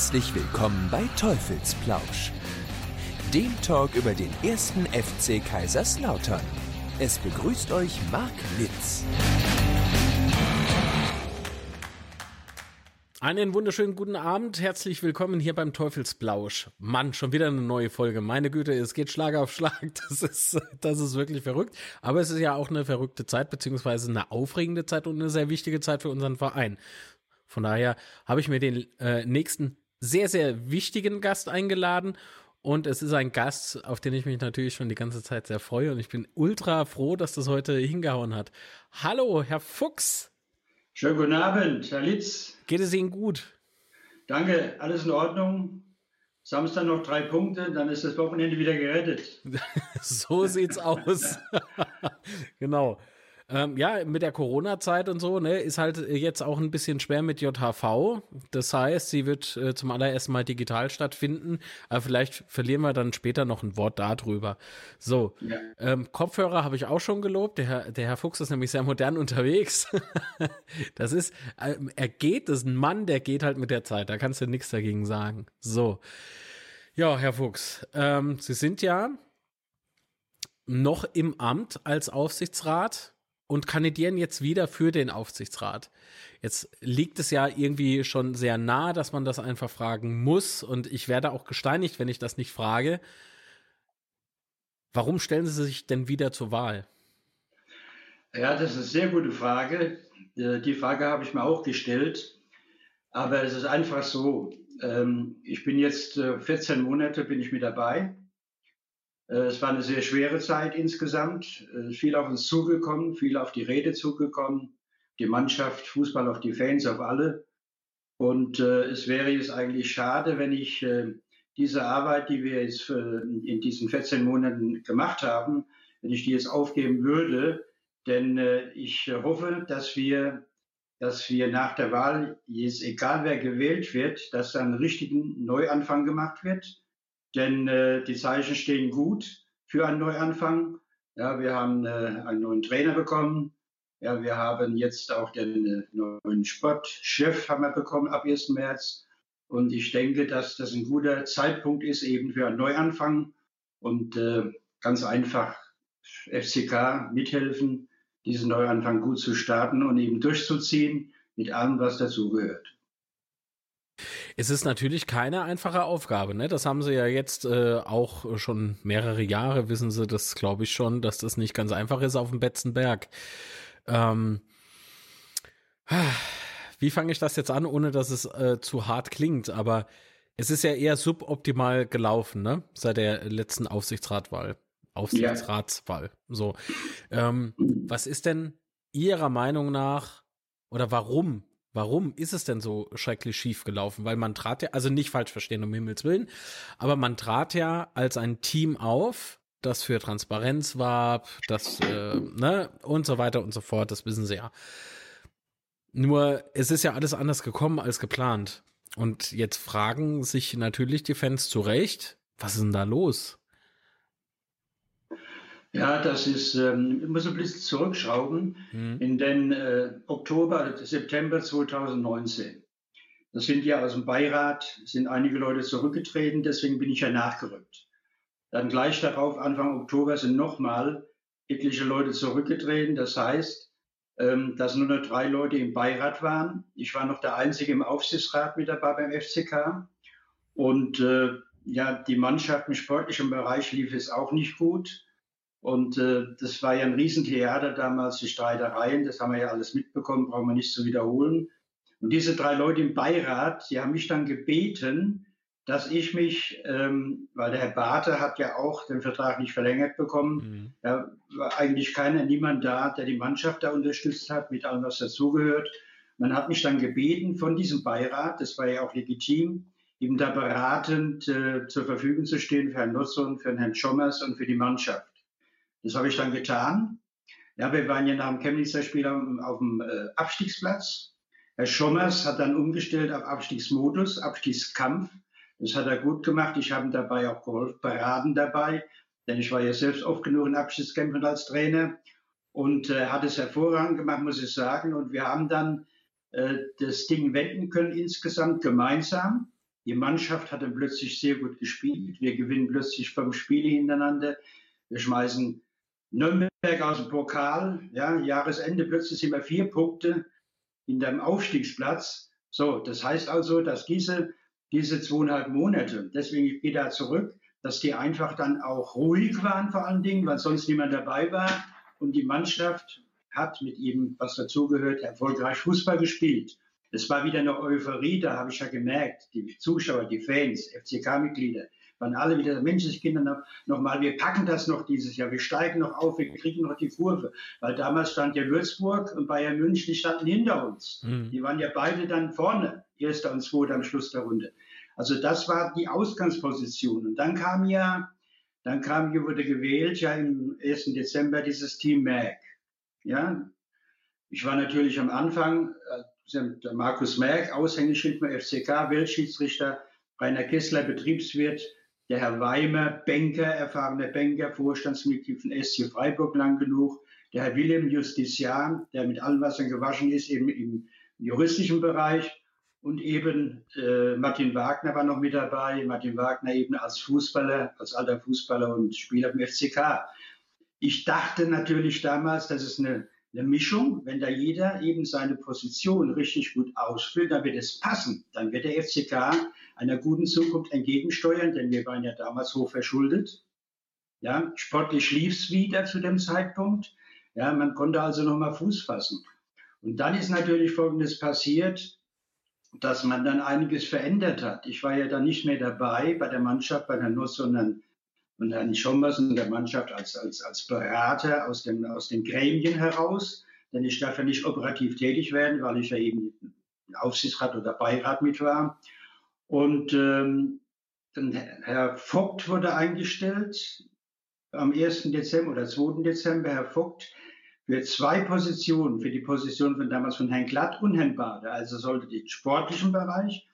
Herzlich willkommen bei Teufelsplausch, dem Talk über den ersten FC Kaiserslautern. Es begrüßt euch Marc Litz. Einen wunderschönen guten Abend, herzlich willkommen hier beim Teufelsblausch. Mann, schon wieder eine neue Folge. Meine Güte, es geht Schlag auf Schlag. Das ist, das ist wirklich verrückt. Aber es ist ja auch eine verrückte Zeit, beziehungsweise eine aufregende Zeit und eine sehr wichtige Zeit für unseren Verein. Von daher habe ich mir den äh, nächsten sehr, sehr wichtigen Gast eingeladen. Und es ist ein Gast, auf den ich mich natürlich schon die ganze Zeit sehr freue. Und ich bin ultra froh, dass das heute hingehauen hat. Hallo, Herr Fuchs. Schönen guten Abend, Herr Litz. Geht es Ihnen gut? Danke, alles in Ordnung. Samstag noch drei Punkte, dann ist das Wochenende wieder gerettet. so sieht's aus. genau. Ähm, ja, mit der Corona-Zeit und so, ne, ist halt jetzt auch ein bisschen schwer mit JHV. Das heißt, sie wird äh, zum allerersten Mal digital stattfinden, aber vielleicht verlieren wir dann später noch ein Wort darüber. So, ja. ähm, Kopfhörer habe ich auch schon gelobt. Der Herr, der Herr Fuchs ist nämlich sehr modern unterwegs. das ist, äh, er geht, das ist ein Mann, der geht halt mit der Zeit. Da kannst du nichts dagegen sagen. So. Ja, Herr Fuchs, ähm, Sie sind ja noch im Amt als Aufsichtsrat und kandidieren jetzt wieder für den Aufsichtsrat. Jetzt liegt es ja irgendwie schon sehr nah, dass man das einfach fragen muss und ich werde auch gesteinigt, wenn ich das nicht frage. Warum stellen Sie sich denn wieder zur Wahl? Ja, das ist eine sehr gute Frage. Äh, die Frage habe ich mir auch gestellt. Aber es ist einfach so. Ähm, ich bin jetzt 14 äh, Monate bin ich mit dabei. Äh, es war eine sehr schwere Zeit insgesamt, äh, viel auf uns zugekommen, viel auf die Rede zugekommen, die Mannschaft, Fußball auf die Fans, auf alle. Und äh, es wäre jetzt eigentlich schade, wenn ich äh, diese Arbeit, die wir jetzt äh, in diesen 14 Monaten gemacht haben, wenn ich die jetzt aufgeben würde. Denn äh, ich hoffe, dass wir, dass wir nach der Wahl, jetzt egal wer gewählt wird, dass dann einen richtigen Neuanfang gemacht wird denn äh, die Zeichen stehen gut für einen Neuanfang. Ja, wir haben äh, einen neuen Trainer bekommen. Ja, wir haben jetzt auch den äh, neuen Sportchef haben wir bekommen ab 1. März. Und ich denke, dass das ein guter Zeitpunkt ist eben für einen Neuanfang und äh, ganz einfach FCK mithelfen, diesen Neuanfang gut zu starten und eben durchzuziehen mit allem, was dazugehört. Es ist natürlich keine einfache Aufgabe, ne? Das haben sie ja jetzt äh, auch schon mehrere Jahre, wissen sie das, glaube ich schon, dass das nicht ganz einfach ist auf dem Betzenberg. Ähm, wie fange ich das jetzt an, ohne dass es äh, zu hart klingt? Aber es ist ja eher suboptimal gelaufen, ne? Seit der letzten Aufsichtsratwahl. Aufsichtsratswahl. Ja. So. Ähm, was ist denn Ihrer Meinung nach oder warum Warum ist es denn so schrecklich schief gelaufen? Weil man trat ja, also nicht falsch verstehen, um Himmels Willen, aber man trat ja als ein Team auf, das für Transparenz war, das, äh, ne, und so weiter und so fort, das wissen sie ja. Nur, es ist ja alles anders gekommen als geplant. Und jetzt fragen sich natürlich die Fans zu Recht, was ist denn da los? Ja, das ist, ähm, ich muss ein bisschen zurückschrauben mhm. in den äh, Oktober, September 2019. Das sind ja aus dem Beirat, sind einige Leute zurückgetreten, deswegen bin ich ja nachgerückt. Dann gleich darauf, Anfang Oktober, sind nochmal etliche Leute zurückgetreten. Das heißt, ähm, dass nur noch drei Leute im Beirat waren. Ich war noch der Einzige im Aufsichtsrat mit dabei beim FCK. Und äh, ja, die Mannschaft im sportlichen Bereich lief es auch nicht gut. Und äh, das war ja ein Riesentheater damals, die Streitereien, das haben wir ja alles mitbekommen, brauchen wir nicht zu wiederholen. Und diese drei Leute im Beirat, die haben mich dann gebeten, dass ich mich, ähm, weil der Herr Barthe hat ja auch den Vertrag nicht verlängert bekommen, mhm. da war eigentlich keiner, niemand da, der die Mannschaft da unterstützt hat, mit allem, was dazugehört. Man hat mich dann gebeten von diesem Beirat, das war ja auch legitim, eben da beratend äh, zur Verfügung zu stehen für Herrn Nutzung, für Herrn Schommers und für die Mannschaft. Das habe ich dann getan. Ja, wir waren ja nach dem Chemnitzer Spiel auf, dem äh, Abstiegsplatz. Herr Schommers hat dann umgestellt auf Abstiegsmodus, Abstiegskampf. Das hat er gut gemacht. Ich habe ihm dabei auch geholfen, beraten dabei, denn ich war ja selbst oft genug in Abstiegskämpfen als Trainer und äh, hat es hervorragend gemacht, muss ich sagen. Und wir haben dann äh, das Ding wenden können insgesamt gemeinsam. Die Mannschaft hat dann plötzlich sehr gut gespielt. Wir gewinnen plötzlich fünf Spiele hintereinander. Wir schmeißen Nürnberg aus dem Pokal. Ja, Jahresende plötzlich sind wir vier Punkte in dem Aufstiegsplatz. So, das heißt also, dass diese, diese zweieinhalb Monate, deswegen ich gehe da zurück, dass die einfach dann auch ruhig waren vor allen Dingen, weil sonst niemand dabei war. Und die Mannschaft hat mit ihm, was dazugehört, erfolgreich Fußball gespielt. Es war wieder eine Euphorie, da habe ich ja gemerkt, die Zuschauer, die Fans, FCK-Mitglieder, waren alle wieder Menschenskinder noch, noch mal, wir packen das noch dieses Jahr, wir steigen noch auf, wir kriegen noch die Kurve. Weil damals stand ja Würzburg und Bayern München, die standen hinter uns. Mhm. Die waren ja beide dann vorne, erster und zweiter am Schluss der Runde. Also das war die Ausgangsposition. Und dann kam ja, dann kam, hier wurde gewählt, ja im 1. Dezember dieses Team MAG. Ja, ich war natürlich am Anfang, äh, Markus Merck, Aushängeschild beim FCK, Weltschiedsrichter, Rainer Kessler, Betriebswirt, der Herr Weimer, Banker, erfahrener Banker, Vorstandsmitglied von SC Freiburg lang genug, der Herr Wilhelm Justitian, der mit allen Wassern gewaschen ist, eben im juristischen Bereich. Und eben äh, Martin Wagner war noch mit dabei, Martin Wagner eben als Fußballer, als alter Fußballer und Spieler im FCK. Ich dachte natürlich damals, das ist eine, eine Mischung. Wenn da jeder eben seine Position richtig gut ausfüllt, dann wird es passen. Dann wird der FCK einer guten Zukunft entgegensteuern, denn wir waren ja damals hoch verschuldet. Ja, sportlich lief es wieder zu dem Zeitpunkt. Ja, man konnte also noch mal Fuß fassen. Und dann ist natürlich Folgendes passiert, dass man dann einiges verändert hat. Ich war ja dann nicht mehr dabei bei der Mannschaft, bei der Nuss, sondern und Herrn Schommers und der Mannschaft als, als, als Berater aus, dem, aus den Gremien heraus. Denn ich darf ja nicht operativ tätig werden, weil ich ja eben im Aufsichtsrat oder Beirat mit war. Und ähm, dann Herr Vogt wurde eingestellt am 1. Dezember oder 2. Dezember. Herr Vogt für zwei Positionen, für die Position von damals von Herrn Glatt und Herrn Bader. Also sollte den sportlichen Bereich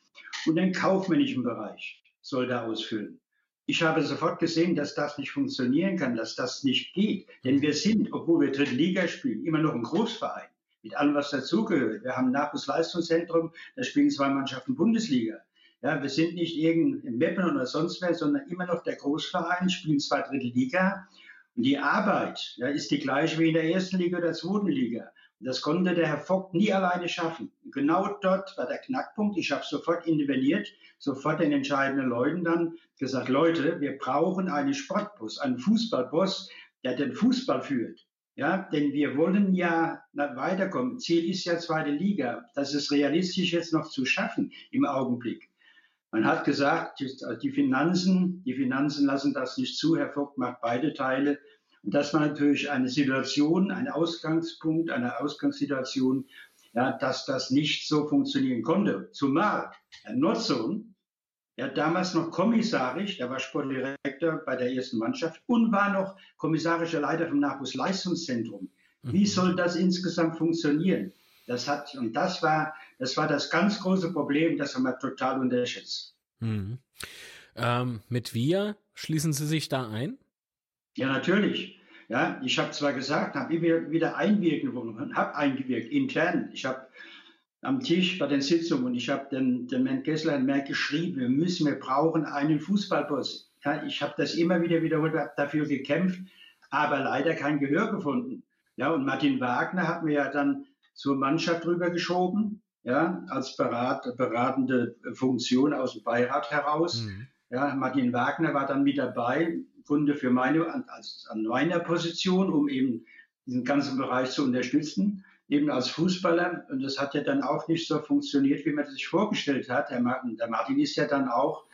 und den kaufmännischen Bereich sollte ausfüllen. Ich habe sofort gesehen, dass das nicht funktionieren kann, dass das nicht geht. Denn wir sind, obwohl wir dritte Liga spielen, immer noch ein Großverein. Mit allem, was dazugehört. Wir haben ein Nachwuchsleistungszentrum, da spielen zwei Mannschaften Bundesliga. Ja, wir sind nicht irgendein Meppen oder sonst wer, sondern immer noch der Großverein, spielen zwei dritte Liga. Und die Arbeit ja, ist die gleiche wie in der ersten Liga oder zweiten Liga. Das konnte der Herr Vogt nie alleine schaffen. Genau dort war der Knackpunkt. Ich habe sofort interveniert, sofort den entscheidenden Leuten dann gesagt, Leute, wir brauchen einen Sportbus, einen Fußballbus, der den Fußball führt. Ja, denn wir wollen ja weiterkommen. Ziel ist ja zweite Liga. Das ist realistisch jetzt noch zu schaffen im Augenblick. Man hat gesagt, die Finanzen, die Finanzen lassen das nicht zu. Herr Vogt macht beide Teile. Und das war natürlich eine Situation, ein Ausgangspunkt, eine Ausgangssituation, ja, dass das nicht so funktionieren konnte. Zumal Herr Nutzung, ja damals noch kommissarisch, der war Sportdirektor bei der ersten Mannschaft und war noch kommissarischer Leiter vom Nachwuchsleistungszentrum. Wie mhm. soll das insgesamt funktionieren? Das hat, und das war, das war das ganz große Problem, das haben wir total unterschätzt. Mhm. Ähm, mit wir schließen Sie sich da ein? Ja, natürlich. Ja, ich habe zwar gesagt, habe wieder, wieder einwirken wollen, habe eingewirkt intern. Ich habe am Tisch bei den Sitzungen und ich habe den, den Herrn Kessler mehr geschrieben, wir müssen, wir brauchen einen Fußballbus. Ja, ich habe das immer wieder wiederholt, habe dafür gekämpft, aber leider kein Gehör gefunden. Ja, und Martin Wagner hat mir ja dann zur Mannschaft rübergeschoben, ja, als berat, beratende Funktion aus dem Beirat heraus. Mhm. Ja, Martin Wagner war dann mit dabei, Kunde für meine, als, an meiner Position, um eben diesen ganzen Bereich zu unterstützen, eben als Fußballer. Und das hat ja dann auch nicht so funktioniert, wie man das sich vorgestellt hat. Der Martin, der Martin ist ja dann auch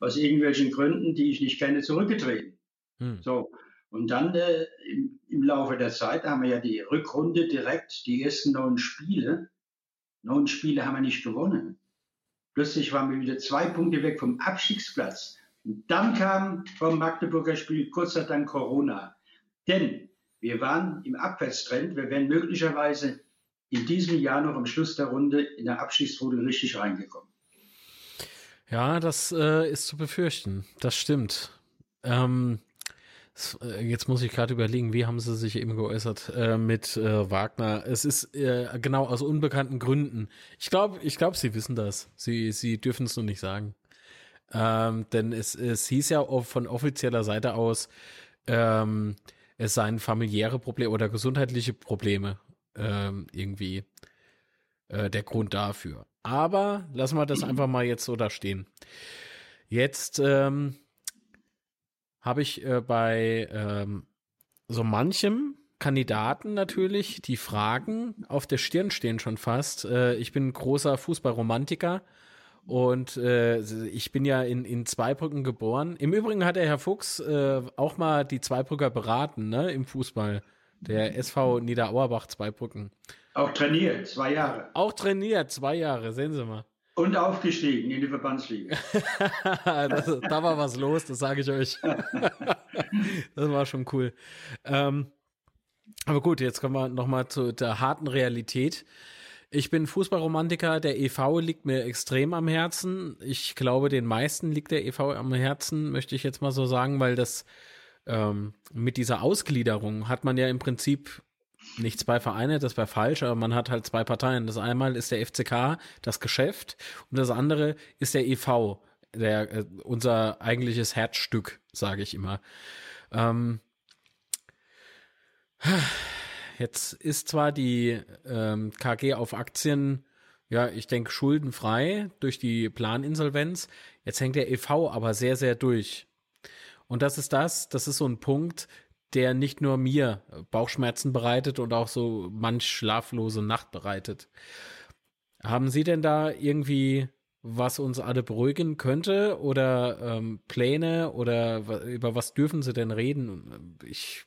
aus irgendwelchen Gründen, die ich nicht kenne, zurückgetreten. Hm. So. Und dann äh, im, im, Laufe der Zeit haben wir ja die Rückrunde direkt, die ersten neun Spiele. Neun Spiele haben wir nicht gewonnen. Plötzlich waren wir wieder zwei Punkte weg vom Abstiegsplatz. Dann kam vom Magdeburger Spiel kurz dann Corona. Denn wir waren im Abwärtstrend. Wir wären möglicherweise in diesem Jahr noch am Schluss der Runde in der Abschiedsrunde richtig reingekommen. Ja, das äh, ist zu befürchten. Das stimmt. Ähm, Äh, jetzt muss ich gerade überlegen, wie haben sie sich eben geäußert äh, mit äh, Wagner? Es ist äh, genau aus unbekannten Gründen. Ich glaube, ich glaube, sie wissen das. Sie, sie dürfen es nur nicht sagen. Ähm, denn es, es hieß ja von offizieller Seite aus, ähm, es seien familiäre Probleme oder gesundheitliche Probleme ähm, irgendwie äh, der Grund dafür. Aber lassen wir das einfach mal jetzt so da stehen. Jetzt ähm, habe ich äh, bei ähm, so manchem Kandidaten natürlich die Fragen auf der Stirn stehen schon fast. Äh, ich bin großer Fußballromantiker und äh, ich bin ja in, in Zweibrücken geboren. Im Übrigen hat der Herr Fuchs äh, auch mal die Zweibrücker beraten, ne, im Fußball. Der SV Niederauerbach Zweibrücken. Auch trainiert, zwei Jahre. Auch trainiert, zwei Jahre, sehen Sie mal. Und aufgestiegen in die Verbandsliga. das, da war was los, das sage ich euch. das war schon cool. Ähm, aber gut, jetzt kommen wir nochmal zu der harten Realität. Ich bin Fußballromantiker, der EV liegt mir extrem am Herzen. Ich glaube, den meisten liegt der EV am Herzen, möchte ich jetzt mal so sagen, weil das ähm, mit dieser Ausgliederung hat man ja im Prinzip nicht zwei Vereine, das wäre falsch, aber man hat halt zwei Parteien. Das einmal ist der FCK, das Geschäft, und das andere ist der EV, der äh, unser eigentliches Herzstück, sage ich immer. Ähm, jetzt ist zwar die ähm, KG auf Aktien, ja, ich denke, schuldenfrei durch die Planinsolvenz. Jetzt hängt der EV aber sehr, sehr durch. Und das ist das, das ist so ein Punkt, der nicht nur mir Bauchschmerzen bereitet und auch so manch schlaflose Nacht bereitet. Haben Sie denn da irgendwie was uns alle beruhigen könnte oder ähm, Pläne oder über was dürfen Sie denn reden? Ich,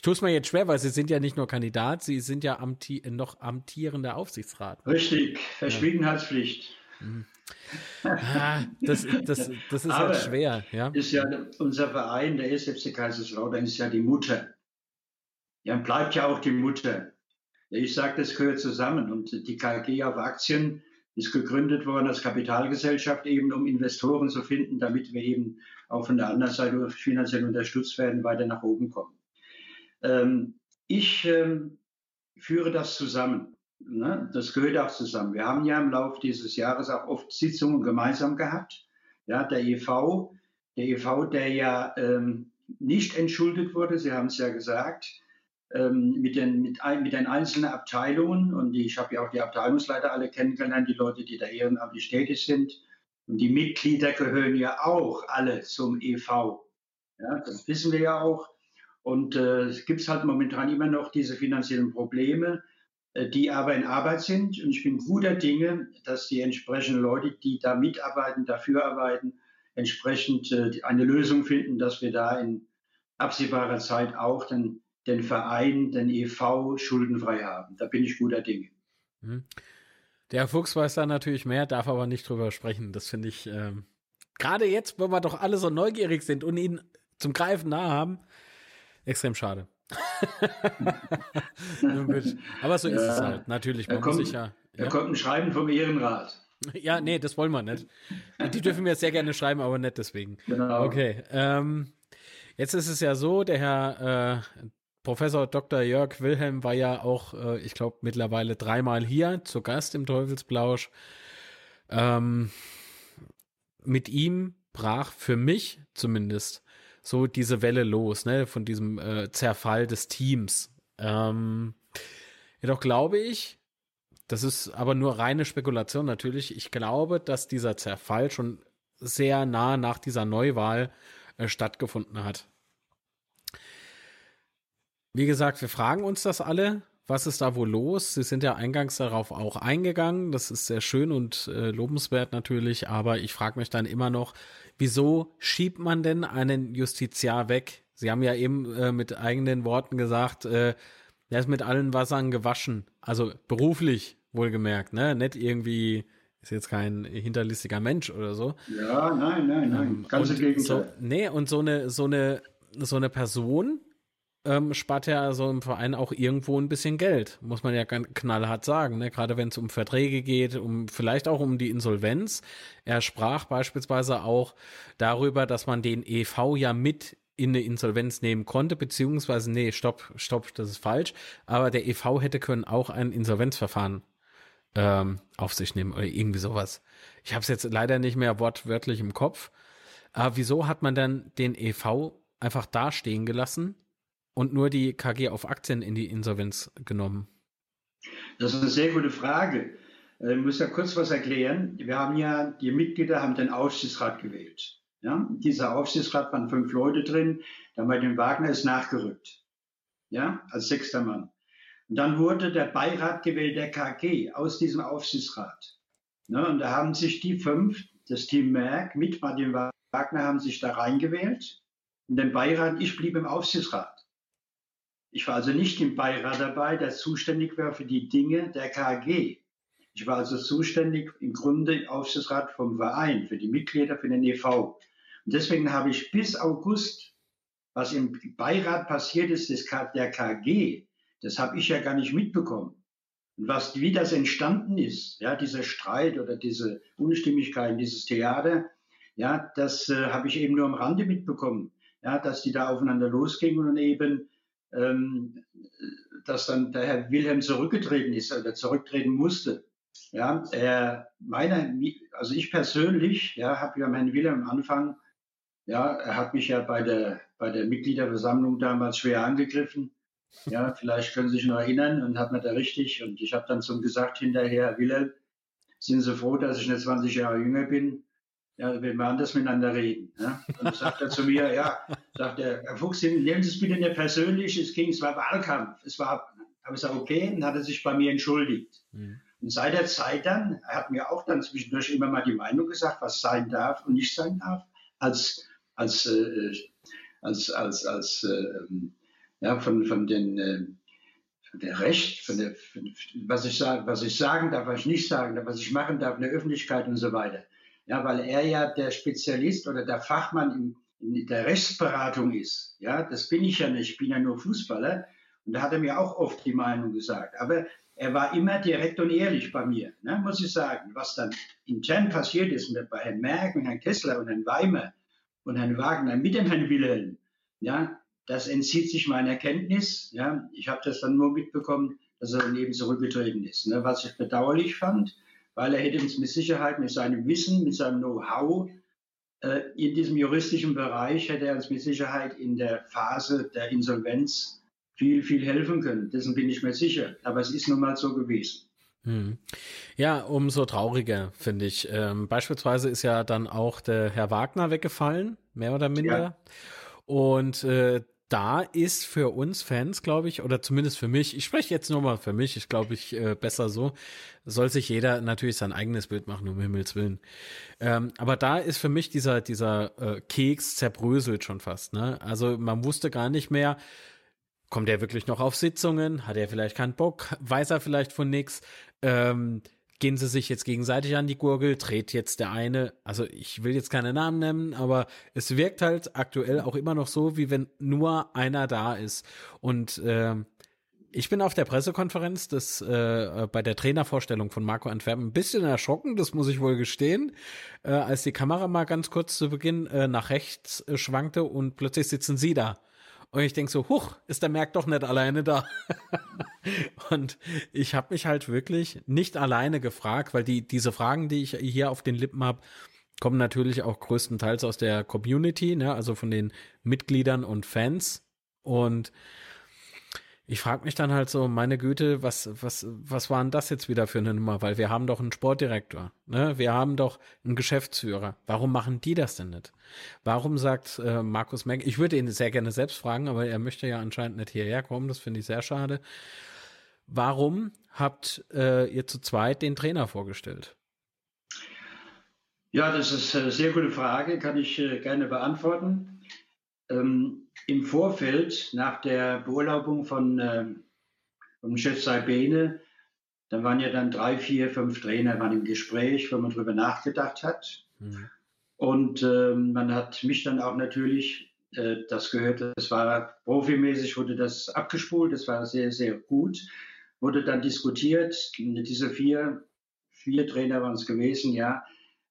ich tue es mir jetzt schwer, weil Sie sind ja nicht nur Kandidat, Sie sind ja amti noch amtierender Aufsichtsrat. Richtig, Verschwiegenheitspflicht. Ja. Mhm. Ah, das, das, das ist halt Aber halt schwer. Ja? Ist ja unser Verein, der SFC Kaiserslautern, ist ja die Mutter. Ja, bleibt ja auch die Mutter. Ich sage, das gehört zusammen. Und die KG auf Aktien ist gegründet worden als Kapitalgesellschaft, eben um Investoren zu finden, damit wir eben auch von der anderen Seite finanziell unterstützt werden, weiter nach oben kommen. Ähm, ich ähm, führe das zusammen. Ne? Das gehört auch zusammen. Wir haben ja im Laufe dieses Jahres auch oft Sitzungen gemeinsam gehabt. Ja, der EV, der EV, der ja ähm, nicht entschuldet wurde, Sie haben es ja gesagt, ähm, mit, den, mit, ein, mit den einzelnen Abteilungen. Und ich habe ja auch die Abteilungsleiter alle kennengelernt, die Leute, die da ehrenamtlich tätig sind. Und die Mitglieder gehören ja auch alle zum EV. Ja, das wissen wir ja auch. Und äh, es gibt halt momentan immer noch diese finanziellen Probleme. Äh, die aber in Arbeit sind. Und ich bin guter Dinge, dass die entsprechenden Leute, die da mitarbeiten, dafür arbeiten, entsprechend äh, eine Lösung finden, dass wir da in absehbarer Zeit auch den, den Verein, den EV schuldenfrei haben. Da bin ich guter Dinge. Mhm. Der Fuchs weiß da natürlich mehr, darf aber nicht drüber sprechen. Das finde ich, ähm, gerade jetzt, wo wir doch alle so neugierig sind und ihn zum Greifen nah haben, extrem schade. Aber so ist ja, es halt. Natürlich, man kommt, muss sich ja. Da kommt ein Schreiben vom Ehrenrat. Ja, nee, das wollen wir nicht. Die dürfen mir sehr gerne schreiben, aber nicht deswegen. Genau. Okay. Ähm, jetzt ist es ja so, der Herr äh, Professor Dr. Jörg Wilhelm war ja auch, äh, ich glaube, mittlerweile dreimal hier zu Gast im Teufelsblausch. Ähm, mit ihm brach für mich zumindest so diese Welle los, ne, von diesem äh, Zerfall des Teams. Ähm, jedoch glaube ich, das ist aber nur reine Spekulation natürlich, ich glaube, dass dieser Zerfall schon sehr nah nach dieser Neuwahl äh, stattgefunden hat. Wie gesagt, wir fragen uns das alle. Was ist da wohl los? Sie sind ja eingangs darauf auch eingegangen. Das ist sehr schön und äh, lobenswert natürlich. Aber ich frage mich dann immer noch, wieso schiebt man denn einen Justiziar weg? Sie haben ja eben äh, mit eigenen Worten gesagt, äh, er ist mit allen Wassern gewaschen. Also beruflich wohlgemerkt, ne? Nicht irgendwie, ist jetzt kein hinterlistiger Mensch oder so. Ja, nein, nein, nein. Ähm, Ganz im Gegenteil. So, nee, und so eine, so eine, so eine Person, ähm, spart ja so im Verein auch irgendwo ein bisschen Geld, muss man ja knallhart sagen. Ne? Gerade wenn es um Verträge geht, um vielleicht auch um die Insolvenz. Er sprach beispielsweise auch darüber, dass man den EV ja mit in eine Insolvenz nehmen konnte, beziehungsweise, nee, stopp, stopp, das ist falsch. Aber der EV hätte können auch ein Insolvenzverfahren ähm, auf sich nehmen oder irgendwie sowas. Ich habe es jetzt leider nicht mehr wortwörtlich im Kopf. Aber wieso hat man dann den EV einfach dastehen gelassen und nur die KG auf Aktien in die Insolvenz genommen? Das ist eine sehr gute Frage. Äh, ich muss ja kurz was erklären. Wir haben ja, die Mitglieder haben den Aufsichtsrat gewählt. Ja, dieser Aufsichtsrat waren fünf Leute drin. Dann bei dem Wagner ist nachgerückt. Ja, als sechster Mann. Und dann wurde der Beirat gewählt, der KG, aus diesem Aufsichtsrat. Ja, und da haben sich die fünf, das Team Merck mit Martin Wagner, haben sich da reingewählt. Und den Beirat, ich blieb im Aufsichtsrat. Ich war also nicht im Beirat dabei, der zuständig war für die Dinge der KG. Ich war also zuständig im Grunde Aufsichtsrat vom Verein, für die Mitglieder, für den EV. Und deswegen habe ich bis August, was im Beirat passiert ist, des der KG, das habe ich ja gar nicht mitbekommen. Und was, wie das entstanden ist, ja, dieser Streit oder diese Unstimmigkeiten, dieses Theater, ja, das äh, habe ich eben nur am Rande mitbekommen, ja, dass die da aufeinander losgingen und eben, ähm, dass dann der Herr Wilhelm zurückgetreten ist oder zurücktreten musste. Ja, er, meine, also ich persönlich, ja, habe ja meinen Wilhelm am Anfang ja, er hat mich ja bei der, bei der Mitgliederversammlung damals schwer angegriffen. Ja, vielleicht können Sie sich noch erinnern und hat mir da richtig. Und ich habe dann zum gesagt hinterher, Wilhelm, sind Sie froh, dass ich nicht 20 Jahre jünger bin? Ja, wenn wir anders miteinander reden. Ja? Und dann sagt er zu mir, ja, sagt er, Herr Fuchs, nehmen Sie es bitte nicht persönlich, es ging, es war Wahlkampf. Es war, habe ich gesagt, okay, und hat er sich bei mir entschuldigt. Mhm. Und seit der Zeit dann, er hat mir auch dann zwischendurch immer mal die Meinung gesagt, was sein darf und nicht sein darf, als als, äh, als, als, als äh, ja, von, von den äh, von der Recht, von der, von, was, ich sag, was ich sagen darf, was ich nicht sagen darf, was ich machen darf in der Öffentlichkeit und so weiter. Ja, weil er ja der Spezialist oder der Fachmann in, in der Rechtsberatung ist. Ja, das bin ich ja nicht. Ich bin ja nur Fußballer. Und da hat er mir auch oft die Meinung gesagt. Aber er war immer direkt und ehrlich bei mir, ne, muss ich sagen. Was dann intern passiert ist mit, bei Herrn Merck und Herrn Kessler und Herrn Weimer, und Herrn Wagner mit dem Herrn Wilhelm, ja, das entzieht sich meiner Kenntnis. Ja, ich habe das dann nur mitbekommen, dass er dann eben zurückgetreten ist. Ne, was ich bedauerlich fand, weil er hätte uns mit Sicherheit mit seinem Wissen, mit seinem Know-how äh, in diesem juristischen Bereich hätte er uns mit Sicherheit in der Phase der Insolvenz viel, viel helfen können. Dessen bin ich mir sicher. Aber es ist nun mal so gewesen. Hm. Ja, umso trauriger, finde ich. Ähm, beispielsweise ist ja dann auch der Herr Wagner weggefallen, mehr oder minder. Ja. Und äh, da ist für uns Fans, glaube ich, oder zumindest für mich, ich spreche jetzt nur mal für mich, ich glaube ich äh, besser so, soll sich jeder natürlich sein eigenes Bild machen, um Himmels Willen. Ähm, aber da ist für mich dieser, dieser äh, Keks zerbröselt schon fast. Ne? Also man wusste gar nicht mehr, kommt er wirklich noch auf Sitzungen? Hat er vielleicht keinen Bock? Weiß er vielleicht von nichts? Ähm, gehen sie sich jetzt gegenseitig an die Gurgel? Dreht jetzt der eine, also ich will jetzt keine Namen nennen, aber es wirkt halt aktuell auch immer noch so, wie wenn nur einer da ist. Und äh, ich bin auf der Pressekonferenz des, äh, bei der Trainervorstellung von Marco Antwerpen ein bisschen erschrocken, das muss ich wohl gestehen, äh, als die Kamera mal ganz kurz zu Beginn äh, nach rechts äh, schwankte und plötzlich sitzen sie da. Und ich denke so, huch, ist der Merk doch nicht alleine da. und ich habe mich halt wirklich nicht alleine gefragt, weil die diese Fragen, die ich hier auf den Lippen habe, kommen natürlich auch größtenteils aus der Community, ne, also von den Mitgliedern und Fans. Und ich frage mich dann halt so, meine Güte, was, was, was war denn das jetzt wieder für eine Nummer? Weil wir haben doch einen Sportdirektor, ne? Wir haben doch einen Geschäftsführer. Warum machen die das denn nicht? Warum sagt äh, Markus Menk, ich würde ihn sehr gerne selbst fragen, aber er möchte ja anscheinend nicht hierher kommen, das finde ich sehr schade. Warum habt äh, ihr zu zweit den Trainer vorgestellt? Ja, das ist eine sehr gute Frage, kann ich äh, gerne beantworten. Ähm, im Vorfeld, nach der Beurlaubung von, äh, vom Chef Saibene, da waren ja dann drei, vier, fünf Trainer waren im Gespräch, wenn man darüber nachgedacht hat. Mhm. Und äh, man hat mich dann auch natürlich, äh, das gehört, das war profimäßig, wurde das abgespult, das war sehr, sehr gut, wurde dann diskutiert. Diese vier, vier Trainer waren es gewesen, ja,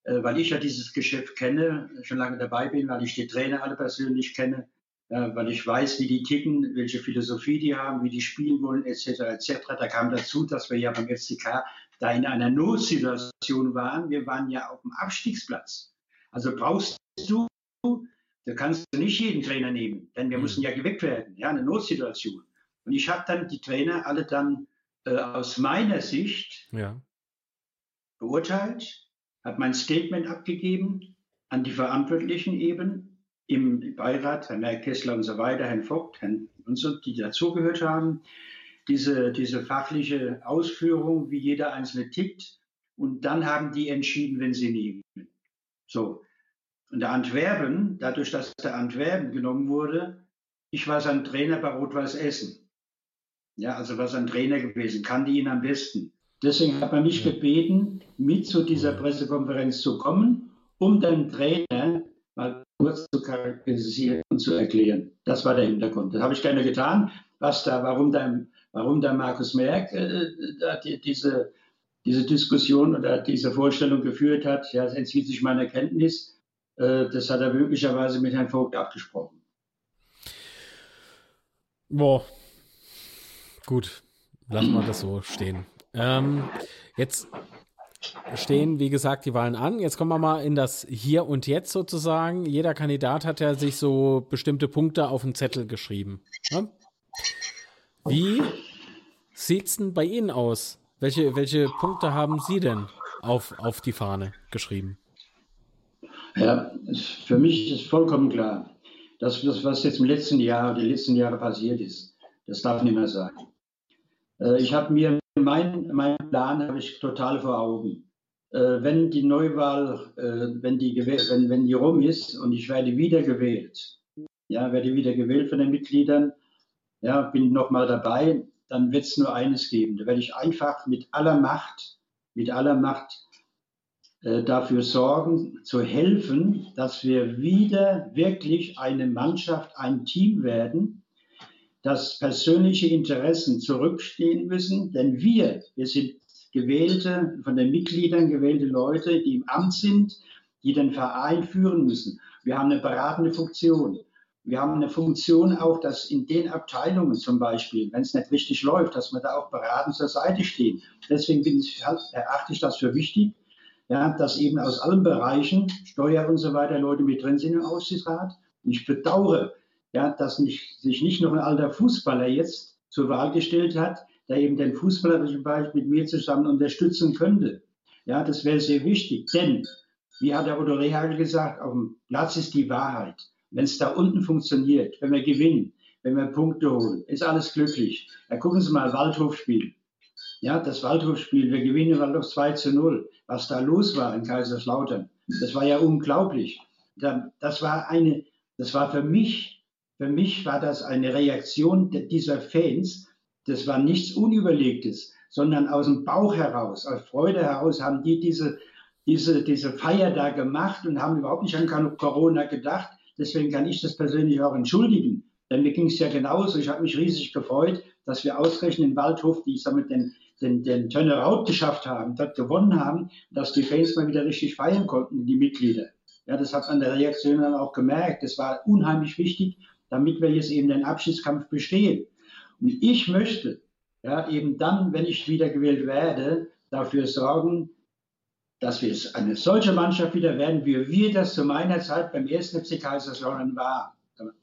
weil ich ja dieses Geschäft kenne, schon lange dabei bin, weil ich die Trainer alle persönlich kenne ja, weil ich weiß, wie die ticken, welche Philosophie die haben, wie die spielen wollen, etc. etc. Da kam dazu, dass wir ja beim FCK da in einer Notsituation waren. Wir waren ja auf dem Abstiegsplatz. Also brauchst du, da kannst du nicht jeden Trainer nehmen, denn wir mhm. müssen ja geweckt werden, ja, eine Notsituation. Und ich habe dann die Trainer alle dann äh, aus meiner Sicht ja. beurteilt, habe mein Statement abgegeben an die Verantwortlichen eben im Beirat, Herrn Kessler und so weiter, Herrn Vogt, Herrn und so, die dazugehört haben, diese, diese fachliche Ausführung, wie jeder Einzelne tickt. Und dann haben die entschieden, wenn sie nehmen. So. Und der Antwerpen, dadurch, dass der Antwerpen genommen wurde, ich war sein Trainer bei Rot-Weiß Essen. Ja, also war sein Trainer gewesen, kannte ihn am besten. Deswegen hat man mich gebeten, mit zu dieser Pressekonferenz zu kommen, um den Trainer mal kurz zu charakterisieren und zu erklären. Das war der Hintergrund. Das habe ich gerne getan. Was da, warum der, warum der Markus Merck äh, die, diese, diese Diskussion oder diese Vorstellung geführt hat, ja, das entzieht sich meiner Kenntnis. Äh, das hat er möglicherweise mit Herrn Vogt abgesprochen. Boah, gut, lassen wir das so stehen. Ähm, jetzt stehen, wie gesagt, die Wahlen an. Jetzt kommen wir mal in das Hier und Jetzt sozusagen. Jeder Kandidat hat ja sich so bestimmte Punkte auf den Zettel geschrieben. Ne? Wie es denn bei Ihnen aus? Welche, welche Punkte haben Sie denn auf, auf die Fahne geschrieben? Ja, für mich ist vollkommen klar, dass das, was jetzt im letzten Jahr, die letzten Jahre passiert ist, das darf nicht mehr sein. Äh, ich habe mir mein, mein Plan habe ich total vor Augen. Äh, wenn die Neuwahl, äh, wenn, die, wenn, wenn die rum ist und ich werde wieder gewählt, ja, werde wieder gewählt von den Mitgliedern, ja, bin nochmal dabei, dann wird es nur eines geben. Da werde ich einfach mit aller Macht, mit aller Macht äh, dafür sorgen, zu helfen, dass wir wieder wirklich eine Mannschaft, ein Team werden, dass persönliche Interessen zurückstehen müssen, denn wir, wir sind gewählte, von den Mitgliedern gewählte Leute, die im Amt sind, die den Verein führen müssen. Wir haben eine beratende Funktion. Wir haben eine Funktion auch, dass in den Abteilungen zum Beispiel, wenn es nicht richtig läuft, dass wir da auch beratend zur Seite stehen. Deswegen ich, erachte ich das für wichtig, ja, dass eben aus allen Bereichen, Steuer und so weiter, Leute mit drin sind im Aufsichtsrat. Ich bedauere, ja, dass nicht, sich nicht noch ein alter Fußballer jetzt zur Wahl gestellt hat, der eben den Fußballer zum Beispiel mit mir zusammen unterstützen könnte. Ja, das wäre sehr wichtig, denn, wie hat der Otto Rehagel gesagt, auf dem Platz ist die Wahrheit. Wenn es da unten funktioniert, wenn wir gewinnen, wenn wir Punkte holen, ist alles glücklich. Ja, gucken Sie mal, Waldhofspiel. Ja, das Waldhofspiel, wir gewinnen Waldhof 2 zu 0. Was da los war in Kaiserslautern, das war ja unglaublich. Das war eine, das war für mich für mich war das eine Reaktion dieser Fans. Das war nichts Unüberlegtes, sondern aus dem Bauch heraus, aus Freude heraus haben die diese, diese, diese Feier da gemacht und haben überhaupt nicht an Corona gedacht. Deswegen kann ich das persönlich auch entschuldigen. Denn mir ging es ja genauso. Ich habe mich riesig gefreut, dass wir ausgerechnet in Waldhof, die ich damit den, den, den Turnaround geschafft haben, dort gewonnen haben, dass die Fans mal wieder richtig feiern konnten, die Mitglieder. Ja, das hat man der Reaktion dann auch gemerkt. Das war unheimlich wichtig damit wir jetzt eben den Abschiedskampf bestehen. Und ich möchte ja, eben dann, wenn ich wiedergewählt werde, dafür sorgen, dass wir eine solche Mannschaft wieder werden, wie wir das zu meiner Zeit beim ersten FC Kaiserslautern waren.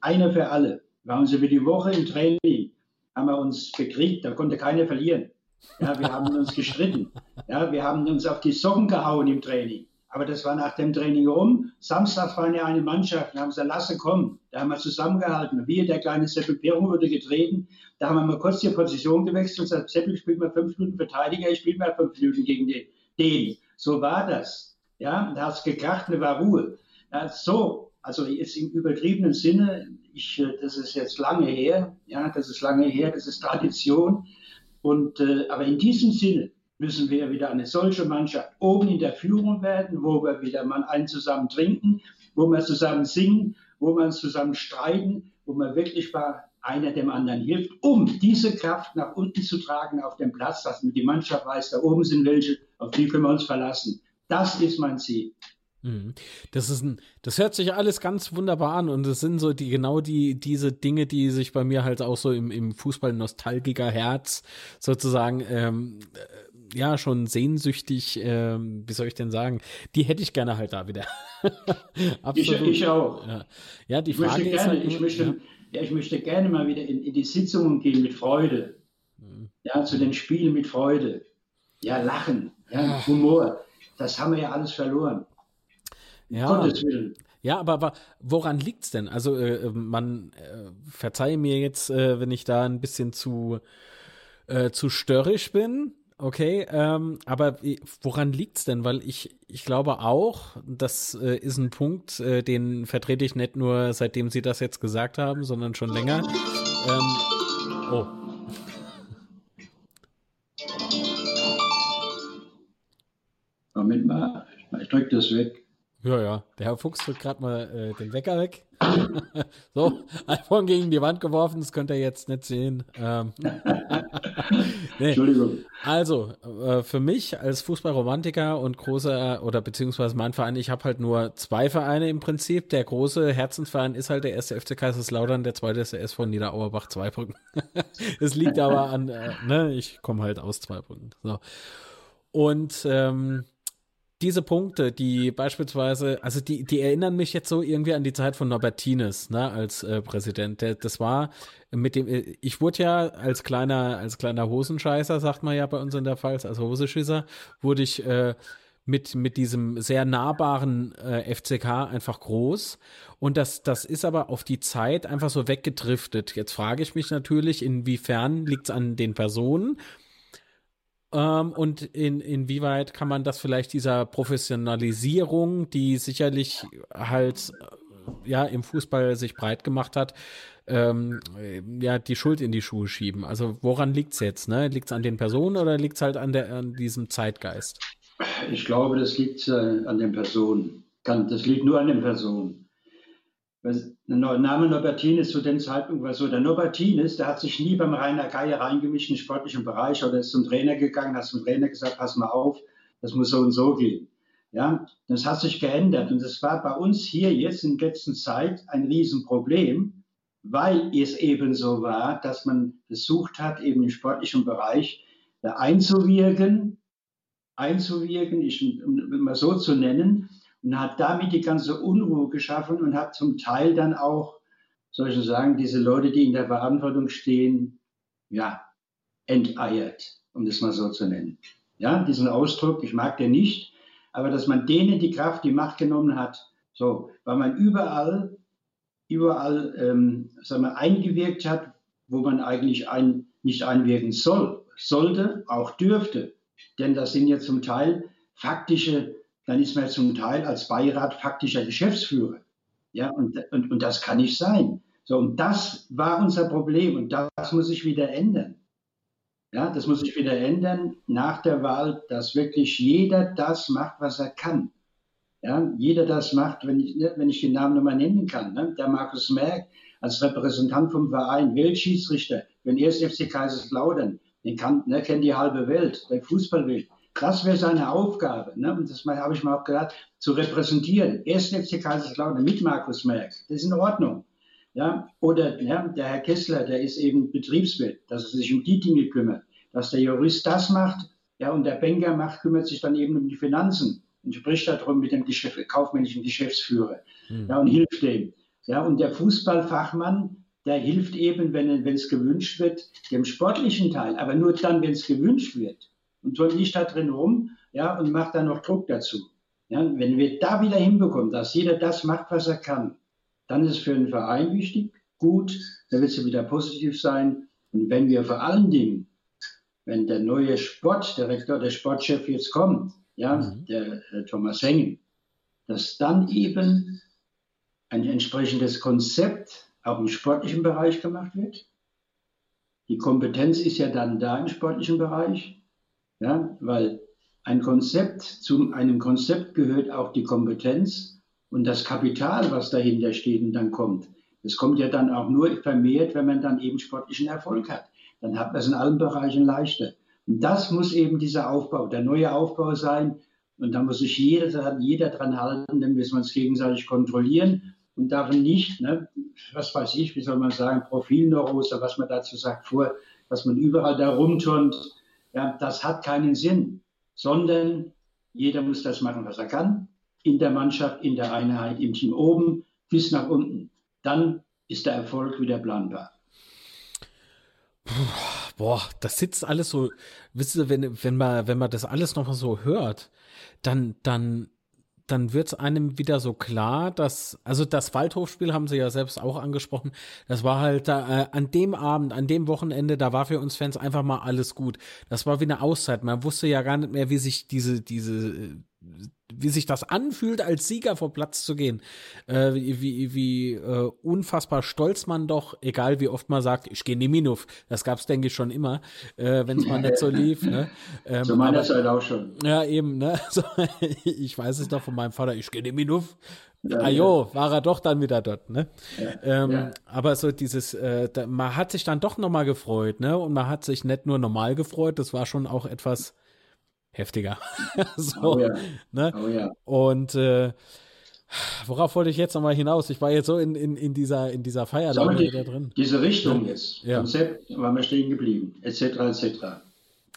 Einer für alle. Wir haben uns über die Woche im Training, haben wir uns bekriegt, da konnte keiner verlieren. Ja, wir haben uns gestritten. Ja, wir haben uns auf die Socken gehauen im Training. Aber das war nach dem Training rum. Samstags waren ja eine Mannschaft, da haben sie lasse kommen. Da haben wir zusammengehalten. Wir, der kleine Seppel Peru, wurde getreten. Da haben wir mal kurz die Position gewechselt und gesagt, Seppel spielt mal fünf Minuten Verteidiger, ich spiele mal fünf Minuten gegen den. den. So war das. Ja, da hat es gekracht, da war Ruhe. Ja, so, also jetzt im übertriebenen Sinne, ich, äh, das ist jetzt lange her, ja, das ist lange her, das ist Tradition. Und, äh, aber in diesem Sinne, müssen wir wieder eine solche Mannschaft oben in der Führung werden, wo wir wieder mal einen zusammen trinken, wo wir zusammen singen, wo wir zusammen streiten, wo man wirklich mal einer dem anderen hilft, um diese Kraft nach unten zu tragen auf dem Platz, dass die Mannschaft weiß, da oben sind welche, auf die können wir uns verlassen. Das ist mein Ziel. Mhm. Das ist ein, das hört sich alles ganz wunderbar an und es sind so die genau die diese Dinge, die sich bei mir halt auch so im, im Fußball nostalgiker Herz sozusagen ähm, äh, ja schon sehnsüchtig, ähm, wie soll ich denn sagen, die hätte ich gerne halt da wieder. Absolut. Ich, ich auch. Ja. ja, die ich Frage möchte ist gerne, halt, ich möchte, ja. ja. ich möchte gerne mal wieder in, in die Sitzungen gehen mit Freude. Mhm. Ja, zu den Spielen mit Freude. Ja, lachen, ja, Humor. Das haben wir ja alles verloren. Ja. Gottes Willen. Ja, aber woran liegt es denn? Also, äh, man äh, verzeihe mir jetzt, äh, wenn ich da ein bisschen zu, äh, zu störrisch bin. Okay, ähm, aber woran liegt es denn? Weil ich, ich glaube auch, das äh, ist ein Punkt, äh, den vertrete ich nicht nur seitdem Sie das jetzt gesagt haben, sondern schon länger. Ähm, oh. Moment mal, ich drücke das weg. Ja, ja. Der Herr Fuchs drückt gerade mal äh, den Wecker weg. so, iPhone gegen die Wand geworfen, das könnt ihr jetzt nicht sehen. Ähm. nee. Entschuldigung. Also, äh, für mich als Fußballromantiker und großer, oder beziehungsweise mein Verein, ich habe halt nur zwei Vereine im Prinzip. Der große Herzensverein ist halt der erste FC Kaiserslautern, der zweite ist der SV Niederauerbach Zweibrücken. es liegt aber an, äh, ne, ich komme halt aus Zweibrücken. So. Und ähm, diese Punkte, die beispielsweise, also die, die erinnern mich jetzt so irgendwie an die Zeit von Norbertines, ne, als äh, Präsident. Der, das war mit dem, äh, ich wurde ja als kleiner, als kleiner Hosenscheißer, sagt man ja bei uns in der Pfalz, als Hoseschisser, wurde ich äh, mit, mit diesem sehr nahbaren äh, FCK einfach groß. Und das, das ist aber auf die Zeit einfach so weggedriftet. Jetzt frage ich mich natürlich, inwiefern liegt es an den Personen? Ähm, und in, inwieweit kann man das vielleicht dieser Professionalisierung, die sicherlich halt äh, ja im Fußball sich breit gemacht hat, ähm, ja die Schuld in die Schuhe schieben? Also woran liegt es jetzt? Ne? Liegt es an den Personen oder liegt es halt an, der, an diesem Zeitgeist? Ich glaube, das liegt äh, an den Personen. Das liegt nur an den Personen. Der Name Norbertines zu dem Zeitpunkt war so, der Norbertines, der hat sich nie beim Rainer Geier reingemischt in den sportlichen Bereich oder ist zum Trainer gegangen, hat zum Trainer gesagt, pass mal auf, das muss so und so gehen. Ja, das hat sich geändert und das war bei uns hier jetzt in der letzten Zeit ein Riesenproblem, weil es eben so war, dass man versucht hat, eben im sportlichen Bereich einzuwirken, einzuwirken, ich, um mal so zu nennen, und hat damit die ganze Unruhe geschaffen und hat zum Teil dann auch, soll ich sagen, diese Leute, die in der Verantwortung stehen, ja, enteiert, um das mal so zu nennen. Ja, diesen Ausdruck, ich mag den nicht, aber dass man denen die Kraft, die Macht genommen hat, so, weil man überall, überall, ähm, sagen wir, eingewirkt hat, wo man eigentlich ein, nicht einwirken soll, sollte, auch dürfte. Denn das sind ja zum Teil faktische dann ist man zum Teil als Beirat faktischer Geschäftsführer. Ja, und, und, und das kann nicht sein. So, und das war unser Problem und das muss sich wieder ändern. Ja, das muss sich wieder ändern nach der Wahl, dass wirklich jeder das macht, was er kann. Ja, jeder das macht, wenn ich, ne, wenn ich den Namen nochmal nennen kann. Ne? Der Markus Merck als Repräsentant vom Verein, Weltschiedsrichter, wenn er FC Kaiserslautern, den kann, ne, kennt die halbe Welt, der Fußballwelt. Das wäre seine Aufgabe. Ne? Und das habe ich mal auch gesagt, zu repräsentieren. Erst FC Kaiserslautern mit Markus Merck. Das ist in Ordnung. Ja? Oder ja, der Herr Kessler, der ist eben Betriebswirt, dass er sich um die Dinge kümmert. Dass der Jurist das macht ja, und der Banker macht, kümmert sich dann eben um die Finanzen und spricht darum mit dem Geschäft, kaufmännischen Geschäftsführer mhm. ja, und hilft dem. Ja, und der Fußballfachmann, der hilft eben, wenn es gewünscht wird, dem sportlichen Teil, aber nur dann, wenn es gewünscht wird und turnt nicht da drin rum ja, und macht dann noch Druck dazu. Ja, wenn wir da wieder hinbekommen, dass jeder das macht, was er kann, dann ist es für den Verein wichtig, gut, dann wird es wieder positiv sein. Und wenn wir vor allen Dingen, wenn der neue Sportdirektor, der Sportchef jetzt kommt, ja, mhm. der, der Thomas Hengen, dass dann eben ein entsprechendes Konzept auch im sportlichen Bereich gemacht wird. Die Kompetenz ist ja dann da im sportlichen Bereich. Ja, weil ein Konzept, zu einem Konzept gehört auch die Kompetenz und das Kapital, was dahinter steht und dann kommt. Das kommt ja dann auch nur vermehrt, wenn man dann eben sportlichen Erfolg hat. Dann hat man es in allen Bereichen leichter. Und das muss eben dieser Aufbau, der neue Aufbau sein, Und da muss sich jeder, jeder dran halten, dann müssen wir uns gegenseitig kontrollieren und darf nicht, ne, was weiß ich, wie soll man sagen, Profilneurose, was man dazu sagt, vor, dass man überall da rumturnt, ja, das hat keinen Sinn, sondern jeder muss das machen, was er kann, in der Mannschaft, in der Einheit, im Team oben bis nach unten. Dann ist der Erfolg wieder planbar. Boah, das sitzt alles so, wisst ihr, wenn, wenn man, wenn man das alles noch mal so hört, dann, dann, dann wird es einem wieder so klar, dass, also das Waldhofspiel haben sie ja selbst auch angesprochen, das war halt da, äh, an dem Abend, an dem Wochenende, da war für uns Fans einfach mal alles gut. Das war wie eine Auszeit. Man wusste ja gar nicht mehr, wie sich diese, diese wie sich das anfühlt, als Sieger vor Platz zu gehen. Äh, wie wie, äh, unfassbar stolz man doch, egal wie oft man sagt, ich gehe in die Minuf. Das gab's denke ich, schon immer, äh, wenn es mal nicht so lief. Ne? Ähm, Zu meiner Zeit auch schon. Ja, eben. Ne? So, ich weiß es doch von meinem Vater, ich gehe in die Minuf. Ja, ah jo, war er doch dann wieder dort, ne? Ja, ähm, ja. Aber so dieses, äh, da, man hat sich dann doch nochmal gefreut, ne? Und man hat sich nicht nur normal gefreut, das war schon auch etwas heftiger. so, oh ja. Ne? Oh ja. Und äh, worauf wollte ich jetzt nochmal hinaus? Ich war jetzt so in, in, in dieser, in dieser Feierlage die, da drin. Diese Richtung jetzt, ja. Konzept, waren wir stehen geblieben, etc. etc.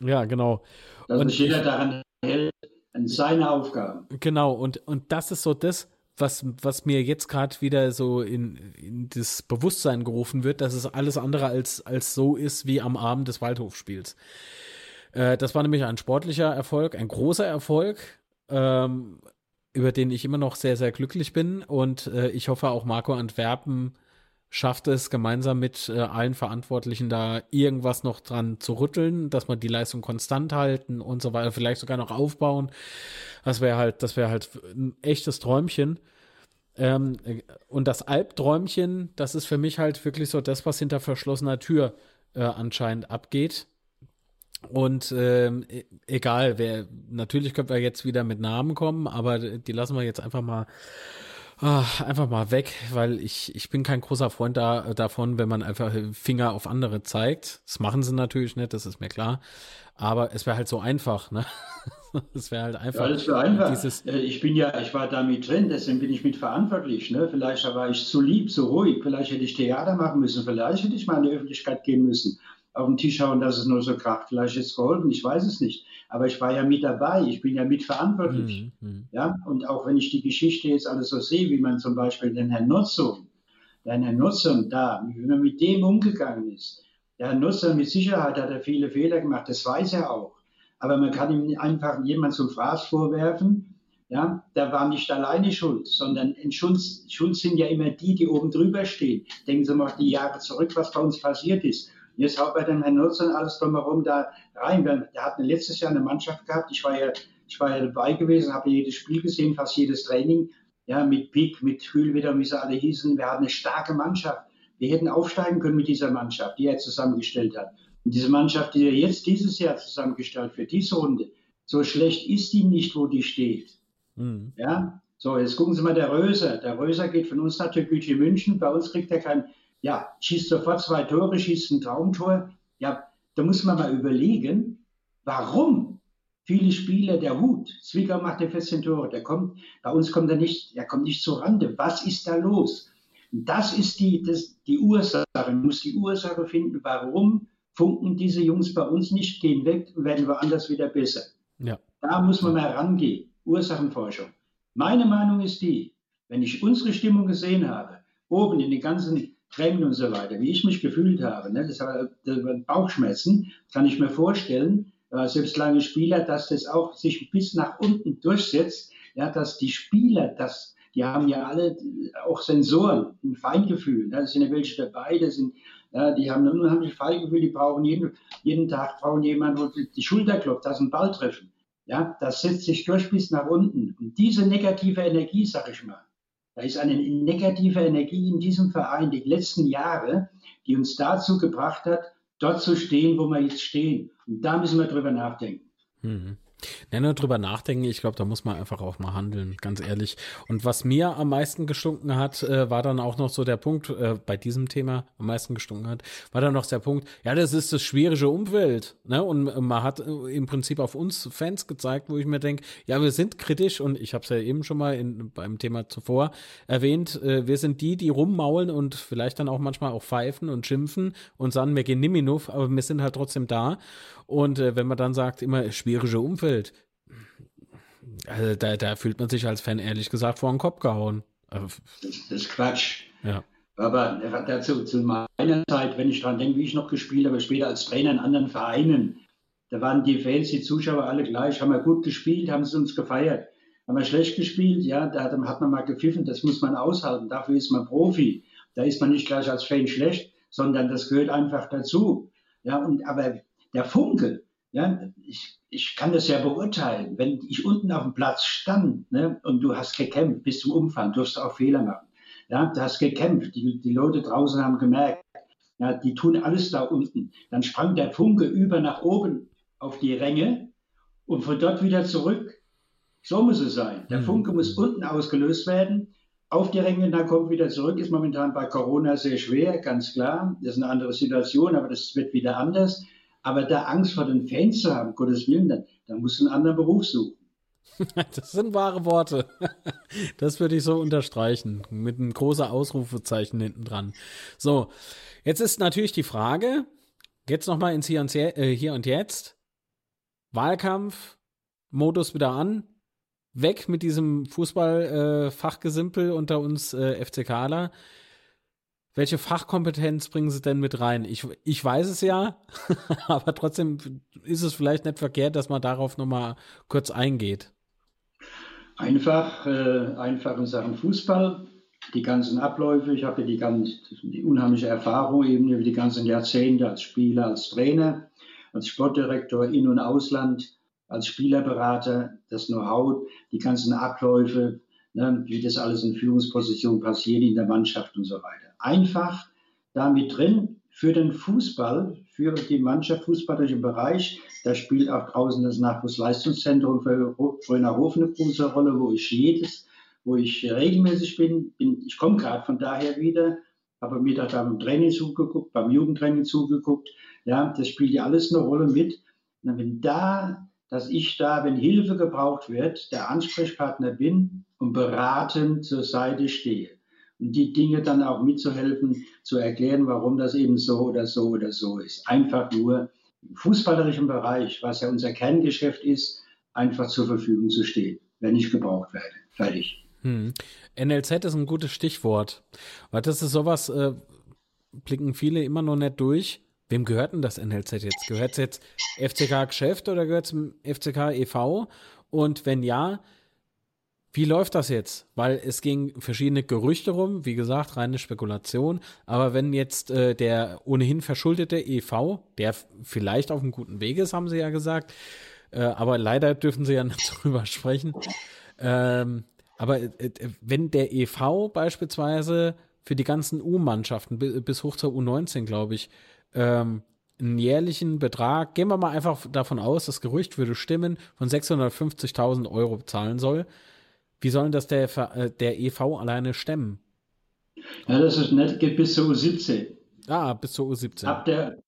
Ja, genau. Dass und sich jeder daran hält, an seine Aufgaben. Genau, und, und das ist so das, was, was mir jetzt gerade wieder so in, in das Bewusstsein gerufen wird, dass es alles andere als, als so ist wie am Abend des Waldhofspiels. Äh, das war nämlich ein sportlicher Erfolg, ein großer Erfolg, ähm, über den ich immer noch sehr, sehr glücklich bin. Und äh, ich hoffe auch Marco Antwerpen schafft es gemeinsam mit äh, allen Verantwortlichen da irgendwas noch dran zu rütteln, dass man die Leistung konstant halten und so weiter, vielleicht sogar noch aufbauen. Das wäre halt, das wäre halt ein echtes Träumchen. Ähm, und das Albträumchen, das ist für mich halt wirklich so das, was hinter verschlossener Tür äh, anscheinend abgeht. Und ähm, e-, egal, wer, natürlich können wir jetzt wieder mit Namen kommen, aber die lassen wir jetzt einfach mal ach, einfach mal weg, weil ich, ich bin kein großer Freund da, davon, wenn man einfach Finger auf andere zeigt. Das machen sie natürlich nicht, das ist mir klar. Aber es wäre halt so einfach, ne? Es wäre halt einfach. Ja, das wäre einfach. Dieses äh, ich bin ja, ich war da mit drin, deswegen bin ich mit verantwortlich. Ne? Vielleicht war ich zu lieb, zu ruhig, vielleicht hätte ich Theater machen müssen, vielleicht hätte ich mal in die Öffentlichkeit gehen müssen auf den Tisch hauen, dass es nur so kracht. Vielleicht ist es geholfen, ich weiß es nicht. Aber ich war ja mit dabei, ich bin ja mitverantwortlich. Mhm, mhm. Ja? Und auch wenn ich die Geschichte jetzt alles so sehe, wie man zum Beispiel den Herrn Nutzung, den Herrn Nutzung da, wie man mit dem umgegangen ist. Der Herr Nutzung mit Sicherheit hat er viele Fehler gemacht, das weiß er auch. Aber man kann ihm einfach jemand zum Fraß vorwerfen, ja, der war nicht alleine schuld, sondern in Schuld, schuld sind ja immer die, die oben drüber stehen. Denken Sie mal die Jahre zurück, was bei uns passiert ist. Jetzt haut bei dem Herrn Nutzern alles drumherum da rein. Der hat letztes Jahr eine Mannschaft gehabt. Ich war ja, ich war ja dabei gewesen, habe jedes Spiel gesehen, fast jedes Training. Ja, mit Pick, mit Hühlwitter, wie sie alle hießen. Wir hatten eine starke Mannschaft. Wir hätten aufsteigen können mit dieser Mannschaft, die er zusammengestellt hat. Und diese Mannschaft, die er jetzt dieses Jahr zusammengestellt für diese Runde, so schlecht ist die nicht, wo die steht. Mhm. Ja, so, jetzt gucken Sie mal, der Röser. Der Röser geht von uns nach Türkgücü München. Bei uns kriegt er kein ja, schießt sofort zwei Tore, schießt ein Traumtor. Ja, da muss man mal überlegen, warum viele Spieler der Hut, Zwickau macht ja 14 Tore, der kommt, bei uns kommt er nicht, er kommt nicht zur Rande. Was ist da los? Das ist die, das, die Ursache. Man muss die Ursache finden, warum funken diese Jungs bei uns nicht, gehen weg und werden woanders wieder besser. Ja. Da muss man mal rangehen. Ursachenforschung. Meine Meinung ist die, wenn ich unsere Stimmung gesehen habe, oben in den ganzen Tränen und so weiter, wie ich mich gefühlt habe, ne, das war, das war Bauchschmerzen, kann ich mir vorstellen, äh, selbst lange Spieler, dass das auch sich bis nach unten durchsetzt, ja, dass die Spieler, das, die haben ja alle auch Sensoren, ein Feingefühl, ne, da sind ja welche dabei, das sind, ja, die haben ein unheimliches Feingefühl, die brauchen jeden, jeden Tag brauchen jemanden, wo die Schulter klopft, dass ein Ball treffen. Ja, das setzt sich durch bis nach unten. Und diese negative Energie, sag ich mal, da ist eine negative Energie in diesem Verein die letzten Jahre, die uns dazu gebracht hat, dort zu stehen, wo wir jetzt stehen. Und da müssen wir drüber nachdenken. Mhm. Ja, drüber nachdenken, ich glaube, da muss man einfach auch mal handeln, ganz ehrlich. Und was mir am meisten gestunken hat, äh, war dann auch noch so der Punkt, äh, bei diesem Thema am meisten gestunken hat, war dann noch der Punkt, ja, das ist das schwierige Umfeld. Ne? Und man hat äh, im Prinzip auf uns Fans gezeigt, wo ich mir denke, ja, wir sind kritisch und ich habe es ja eben schon mal in, beim Thema zuvor erwähnt, äh, wir sind die, die rummaulen und vielleicht dann auch manchmal auch pfeifen und schimpfen und sagen, wir gehen nimminuf, aber wir sind halt trotzdem da. Und äh, wenn man dann sagt, immer schwierige Umfeld, also da, da fühlt man sich als Fan ehrlich gesagt vor den Kopf gehauen. Das, das ist Quatsch. Ja. Aber dazu zu meiner Zeit, wenn ich daran denke, wie ich noch gespielt habe, später als Trainer in anderen Vereinen, da waren die Fans, die Zuschauer alle gleich, haben wir gut gespielt, haben sie uns gefeiert. Haben wir schlecht gespielt, ja, da hat, hat man mal gepfiffen, das muss man aushalten, dafür ist man Profi. Da ist man nicht gleich als Fan schlecht, sondern das gehört einfach dazu. Ja, und aber der Funke, ja, ich, ich kann das ja beurteilen. Wenn ich unten auf dem Platz stand ne, und du hast gekämpft bis zum Umfang, du hast auch Fehler machen. Ja, du hast gekämpft, die, die Leute draußen haben gemerkt, ja, die tun alles da unten. Dann sprang der Funke über nach oben auf die Ränge und von dort wieder zurück. So muss es sein. Der mhm. Funke muss unten ausgelöst werden, auf die Ränge, dann kommt wieder zurück. Ist momentan bei Corona sehr schwer, ganz klar. Das ist eine andere Situation, aber das wird wieder anders. Aber da Angst vor den Fans zu haben, Gottes Willen, dann, dann musst du einen anderen Beruf suchen. Das sind wahre Worte. Das würde ich so unterstreichen. Mit einem großen Ausrufezeichen hinten dran. So, jetzt ist natürlich die Frage, jetzt nochmal ins Hier und, äh, Hier und Jetzt. Wahlkampf, Modus wieder an. Weg mit diesem Fußball-Fachgesimpel äh, unter uns äh, FCKler welche Fachkompetenz bringen sie denn mit rein? Ich, ich weiß es ja, aber trotzdem ist es vielleicht nicht verkehrt, dass man darauf nochmal kurz eingeht. Einfach, äh, einfach in Sachen Fußball, die ganzen Abläufe. Ich habe die, die unheimliche Erfahrung eben über die ganzen Jahrzehnte als Spieler, als Trainer, als Sportdirektor in- und Ausland, als Spielerberater, das Know-how, die ganzen Abläufe, ne, wie das alles in Führungspositionen passiert in der Mannschaft und so weiter einfach damit drin für den Fußball, für die Mannschaft, fußballerischen Bereich. Da spielt auch draußen das Nachwuchsleistungszentrum für Rönerhofen eine große Rolle, wo ich jedes, wo ich regelmäßig bin. bin ich komme gerade von daher wieder, habe mir da beim Training zugeguckt, beim Jugendtraining zugeguckt. Ja, das spielt ja alles eine Rolle mit. Und wenn da, dass ich da, wenn Hilfe gebraucht wird, der Ansprechpartner bin und beratend zur Seite stehe die Dinge dann auch mitzuhelfen, zu erklären, warum das eben so oder so oder so ist. Einfach nur im fußballerischen Bereich, was ja unser Kerngeschäft ist, einfach zur Verfügung zu stehen, wenn ich gebraucht werde. Fertig. Hm. NLZ ist ein gutes Stichwort, weil das ist sowas, äh, blicken viele immer noch nicht durch. Wem gehört denn das NLZ jetzt? Gehört es jetzt FCK Geschäft oder gehört es dem FCK e.V.? Und wenn ja, wie läuft das jetzt? Weil es ging verschiedene Gerüchte rum, wie gesagt, reine Spekulation. Aber wenn jetzt äh, der ohnehin verschuldete EV, der vielleicht auf einem guten Weg ist, haben sie ja gesagt, äh, aber leider dürfen sie ja nicht drüber sprechen. Ähm, aber äh, wenn der EV beispielsweise für die ganzen U-Mannschaften bis hoch zur U19, glaube ich, ähm, einen jährlichen Betrag, gehen wir mal einfach davon aus, das Gerücht würde stimmen, von 650.000 Euro zahlen soll, wie sollen das der, äh, der EV alleine stemmen? Ja, das ist nett, geht bis zur U17. Ah, bis zur U17. Ab der,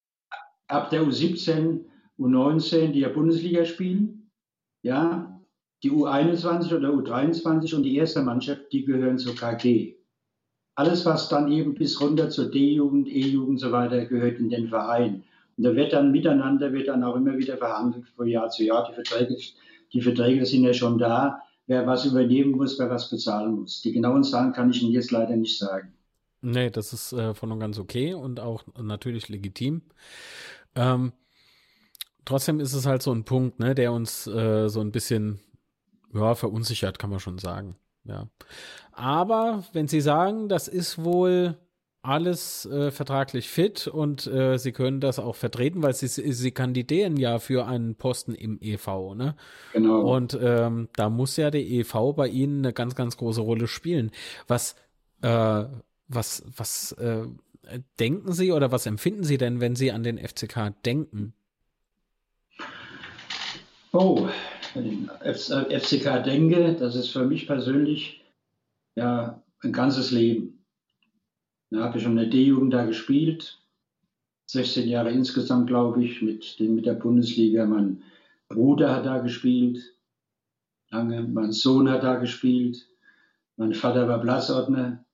ab der U17, U19, die ja Bundesliga spielen, ja, die U21 oder U23 und die erste Mannschaft, die gehören zur KG. Alles, was dann eben bis runter zur D-Jugend, E-Jugend und so weiter gehört in den Verein. Und da wird dann miteinander, wird dann auch immer wieder verhandelt von Jahr zu Jahr. Die Verträge, die Verträge sind ja schon da wer was übernehmen muss, wer was bezahlen muss. Die genauen Zahlen kann ich Ihnen jetzt leider nicht sagen. Nee, das ist äh, von und ganz okay und auch natürlich legitim. Ähm, trotzdem ist es halt so ein Punkt, ne, der uns äh, so ein bisschen ja, verunsichert, kann man schon sagen. Ja. Aber wenn Sie sagen, das ist wohl alles äh, vertraglich fit und äh, sie können das auch vertreten, weil sie, sie kandidieren ja für einen Posten im EV, ne? Genau. Und ähm, da muss ja der EV bei Ihnen eine ganz, ganz große Rolle spielen. Was, äh, was, was äh, denken Sie oder was empfinden Sie denn, wenn Sie an den FCK denken? Oh, den FCK denke, das ist für mich persönlich ja ein ganzes Leben. Da habe ich schon in der D-Jugend da gespielt, 16 Jahre insgesamt, glaube ich, mit, den, mit der Bundesliga. Mein Bruder hat da gespielt, lange. Mein Sohn hat da gespielt. Mein Vater war Platzordner.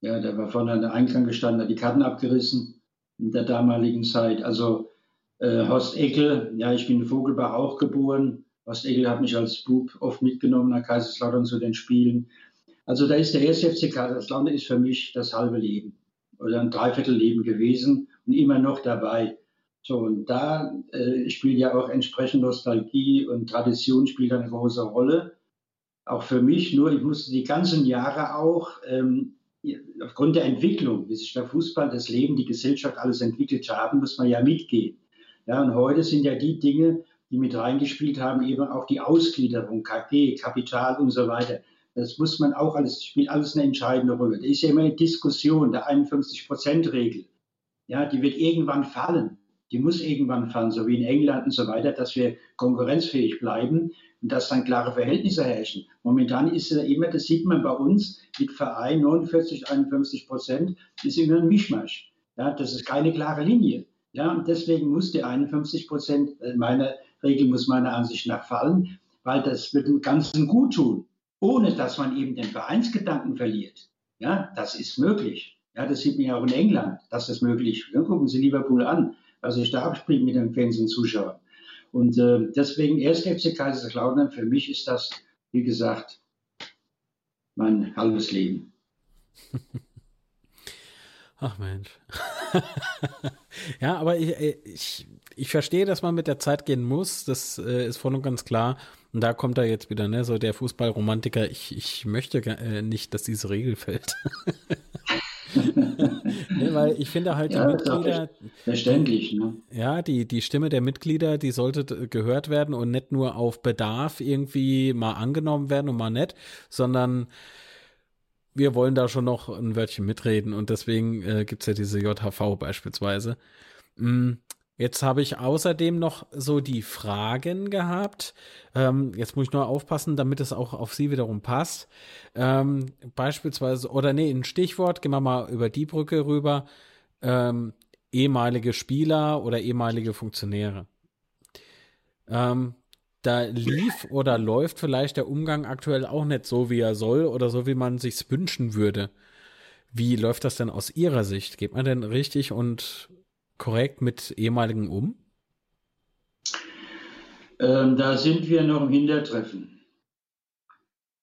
Ja, der war vorne an der Eingang gestanden, hat die Karten abgerissen in der damaligen Zeit. Also äh, Horst Eckel, ja, ich bin in Vogelbach auch geboren. Horst Eckel hat mich als Bub oft mitgenommen nach Kaiserslautern zu den Spielen. Also da ist der erste FC Kaiserslautern ist für mich das halbe Leben oder ein Dreiviertelleben gewesen und immer noch dabei. So, und da äh, spielt ja auch entsprechend Nostalgie und Tradition spielt eine große Rolle. Auch für mich, nur ich musste die ganzen Jahre auch ähm, aufgrund der Entwicklung, wie sich der Fußball, das Leben, die Gesellschaft alles entwickelt haben, muss man ja mitgehen. Ja, und heute sind ja die Dinge, die mit reingespielt haben, eben auch die Ausgliederung, KG, Kapital und so weiter. Das muss man auch alles, spielt alles eine entscheidende Rolle. Da ist ja immer eine Diskussion, der 51-Prozent-Regel. Ja, die wird irgendwann fallen. Die muss irgendwann fallen, so wie in England und so weiter, dass wir konkurrenzfähig bleiben und dass dann klare Verhältnisse herrschen. Momentan ist es immer, das sieht man bei uns mit Verein 49, 51 Prozent, ist immer ein Mischmasch. Ja, das ist keine klare Linie. Ja, und deswegen muss die 51 Prozent, äh, meine Regel muss meiner Ansicht nach fallen, weil das wird dem Ganzen gut tun ohne dass man eben den Vereinsgedanken verliert. Ja, das ist möglich. Ja, das sieht man ja auch in England, dass das möglich ist. Ja, gucken Sie Liverpool an, was sich da abspielt mit den Fans und Zuschauern. Und äh, deswegen erst FC Kaiserslautern, für mich ist das, wie gesagt, mein halbes Leben. Ach Mensch. ja, aber ich, ich, ich verstehe, dass man mit der Zeit gehen muss. Das äh, ist voll und ganz klar. Und da kommt er jetzt wieder, ne, so der Fußballromantiker. Ich, ich möchte äh, nicht, dass diese Regel fällt. ne, weil ich finde halt ja, die Mitglieder. Verständlich, ne? Ja, die, die Stimme der Mitglieder, die sollte gehört werden und nicht nur auf Bedarf irgendwie mal angenommen werden und mal nicht, sondern wir wollen da schon noch ein Wörtchen mitreden und deswegen äh, gibt es ja diese JHV beispielsweise. Mm, Jetzt habe ich außerdem noch so die Fragen gehabt. Ähm, jetzt muss ich nur aufpassen, damit es auch auf Sie wiederum passt. Ähm, beispielsweise, oder nee, ein Stichwort, gehen wir mal über die Brücke rüber. Ähm, ehemalige Spieler oder ehemalige Funktionäre. Ähm, da lief oder läuft vielleicht der Umgang aktuell auch nicht so, wie er soll oder so, wie man sich's wünschen würde. Wie läuft das denn aus Ihrer Sicht? Geht man denn richtig und korrekt mit ehemaligen um? Ähm, da sind wir noch im Hintertreffen.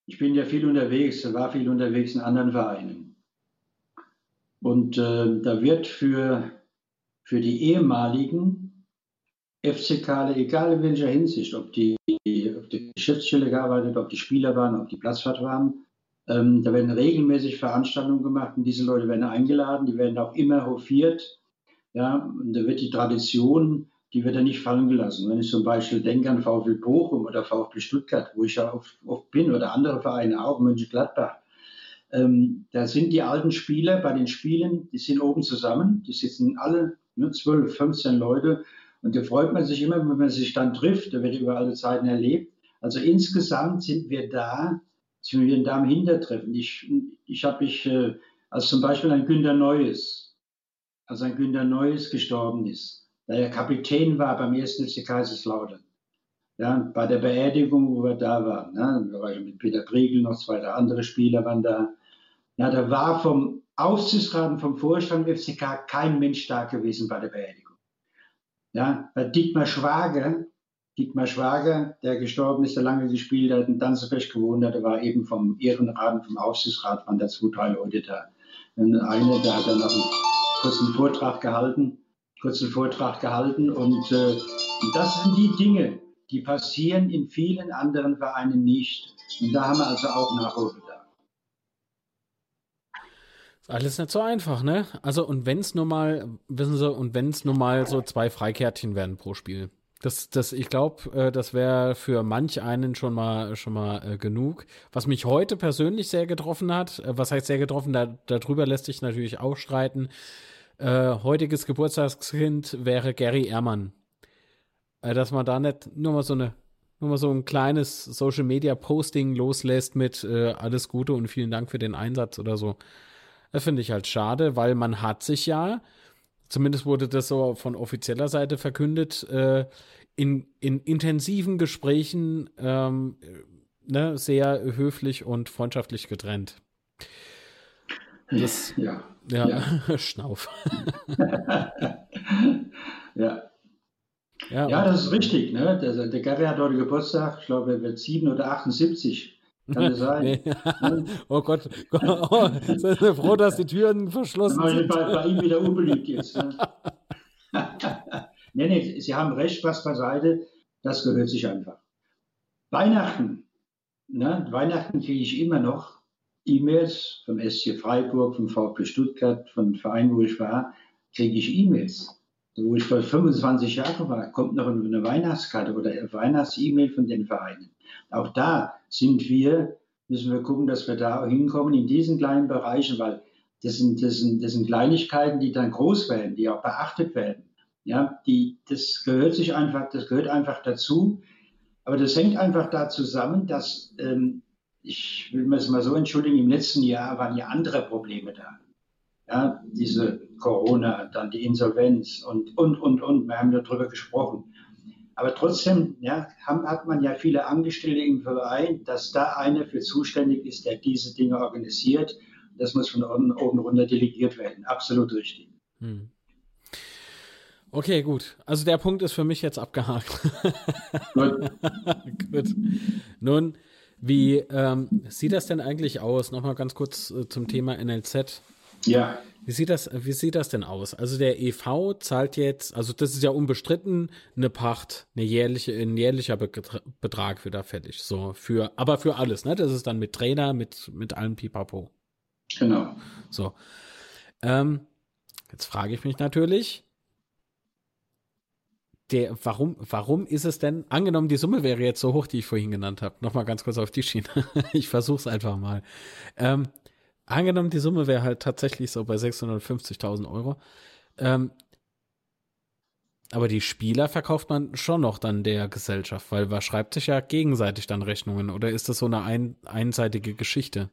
Ich bin ja viel unterwegs, war viel unterwegs in anderen Vereinen. Und äh, da wird für, für die ehemaligen FCK, egal in welcher Hinsicht, ob die, auf die Geschäftsstelle gearbeitet, ob die Spieler waren, ob die Platzfahrt waren, ähm, da werden regelmäßig Veranstaltungen gemacht und diese Leute werden eingeladen, die werden auch immer hofiert ja, und da wird die Tradition, die wird ja nicht fallen gelassen. Wenn ich zum Beispiel denke an VfL Bochum oder VfB Stuttgart, wo ich ja oft, oft bin, oder andere Vereine auch, Mönchengladbach, ähm, da sind die alten Spieler bei den Spielen, die sind oben zusammen, die sitzen alle, nur 12, 15 Leute. Und da freut man sich immer, wenn man sich dann trifft, da wird über alle Zeiten erlebt. Also insgesamt sind wir da, sind wir da im Hintertreffen. Ich, ich habe mich, äh, als zum Beispiel ein Günter Neues, als ein Günter Neues gestorben ist, der ja Kapitän war beim ersten FC Kaiserslautern. Ja, bei der Beerdigung, wo wir da waren, ne, da war ich mit Peter Priegel, noch zwei andere Spieler waren da. Ja, da war vom Aufsichtsrat und vom Vorstand FCK kein Mensch da gewesen bei der Beerdigung. Ja, bei Dietmar Schwager, Dietmar Schwager, der gestorben ist, der lange gespielt hat, in Danzefest gewohnt hat, der war eben vom Ehrenrat und vom Aufsichtsrat, waren da zwei, drei Leute da. Und einer, der hat dann noch einen kurzen Vortrag gehalten, kurzen Vortrag gehalten und äh, das sind die Dinge, die passieren in vielen anderen Vereinen nicht. Und da haben wir also auch Nachholbedarf. Ist alles nicht so einfach, ne? Also und wenn es nur mal, wissen Sie, und wenn es nur mal so zwei Freikärtchen werden pro Spiel. Das, das, ich glaube, äh, das wäre für manch einen schon mal, schon mal äh, genug. Was mich heute persönlich sehr getroffen hat, äh, was heißt sehr getroffen, da, darüber lässt sich natürlich auch streiten, äh, heutiges Geburtstagskind wäre Gary Ehrmann. Äh, dass man da nicht nur mal so eine, nochmal so ein kleines Social Media Posting loslässt mit äh, alles Gute und vielen Dank für den Einsatz oder so. Das finde ich halt schade, weil man hat sich ja, zumindest wurde das so von offizieller Seite verkündet, äh, in, in intensiven Gesprächen ähm, ne, sehr höflich und freundschaftlich getrennt. Das, ja. Ja, ja. Schnauf. ja. Ja, ja, das ist richtig. Ne? Der, der Gary hat heute Geburtstag, ich glaube, er wird 7 oder 78. Kann das sein? Oh Gott, oh, sind wir froh, dass die Türen verschlossen sind. Bei, bei ihm wieder unbeliebt jetzt. Ne? nee, nee, Sie haben recht, Spaß beiseite, das gehört sich einfach. Weihnachten, ne? Weihnachten kriege ich immer noch E-Mails vom SC Freiburg, vom VfB Stuttgart, von Vereinen, wo ich war, kriege ich E-Mails wo ich vor 25 Jahren war, kommt noch eine Weihnachtskarte oder eine Weihnachts-E-Mail von den Vereinen. Auch da sind wir, müssen wir gucken, dass wir da hinkommen in diesen kleinen Bereichen, weil das sind, das sind, das sind Kleinigkeiten, die dann groß werden, die auch beachtet werden. Ja, die, das gehört sich einfach, das gehört einfach dazu. Aber das hängt einfach da zusammen, dass, ähm, ich will mir es mal so entschuldigen, im letzten Jahr waren ja andere Probleme da. Ja, diese Corona, dann die Insolvenz und, und, und, und. Wir haben darüber gesprochen. Aber trotzdem ja, haben, hat man ja viele Angestellte im Verein, dass da einer für zuständig ist, der diese Dinge organisiert. Das muss von oben, oben runter delegiert werden. Absolut richtig. Hm. Okay, gut. Also der Punkt ist für mich jetzt abgehakt. Gut. gut. Nun, wie ähm, sieht das denn eigentlich aus? Nochmal ganz kurz äh, zum Thema NLZ. Ja. Wie sieht das, wie sieht das denn aus? Also der EV zahlt jetzt, also das ist ja unbestritten eine Pacht, eine jährliche, ein jährlicher Betrag wird da fällig. So für, aber für alles, ne? Das ist dann mit Trainer, mit, mit allem Pipapo. Genau. So. Ähm, jetzt frage ich mich natürlich, der, warum, warum ist es denn, angenommen, die Summe wäre jetzt so hoch, die ich vorhin genannt habe, nochmal ganz kurz auf die Schiene. ich versuche es einfach mal. Ähm, angenommen, die Summe wäre halt tatsächlich so bei 650.000 Euro. Ähm, aber die Spieler verkauft man schon noch dann der Gesellschaft, weil man schreibt sich ja gegenseitig dann Rechnungen oder ist das so eine ein, einseitige Geschichte?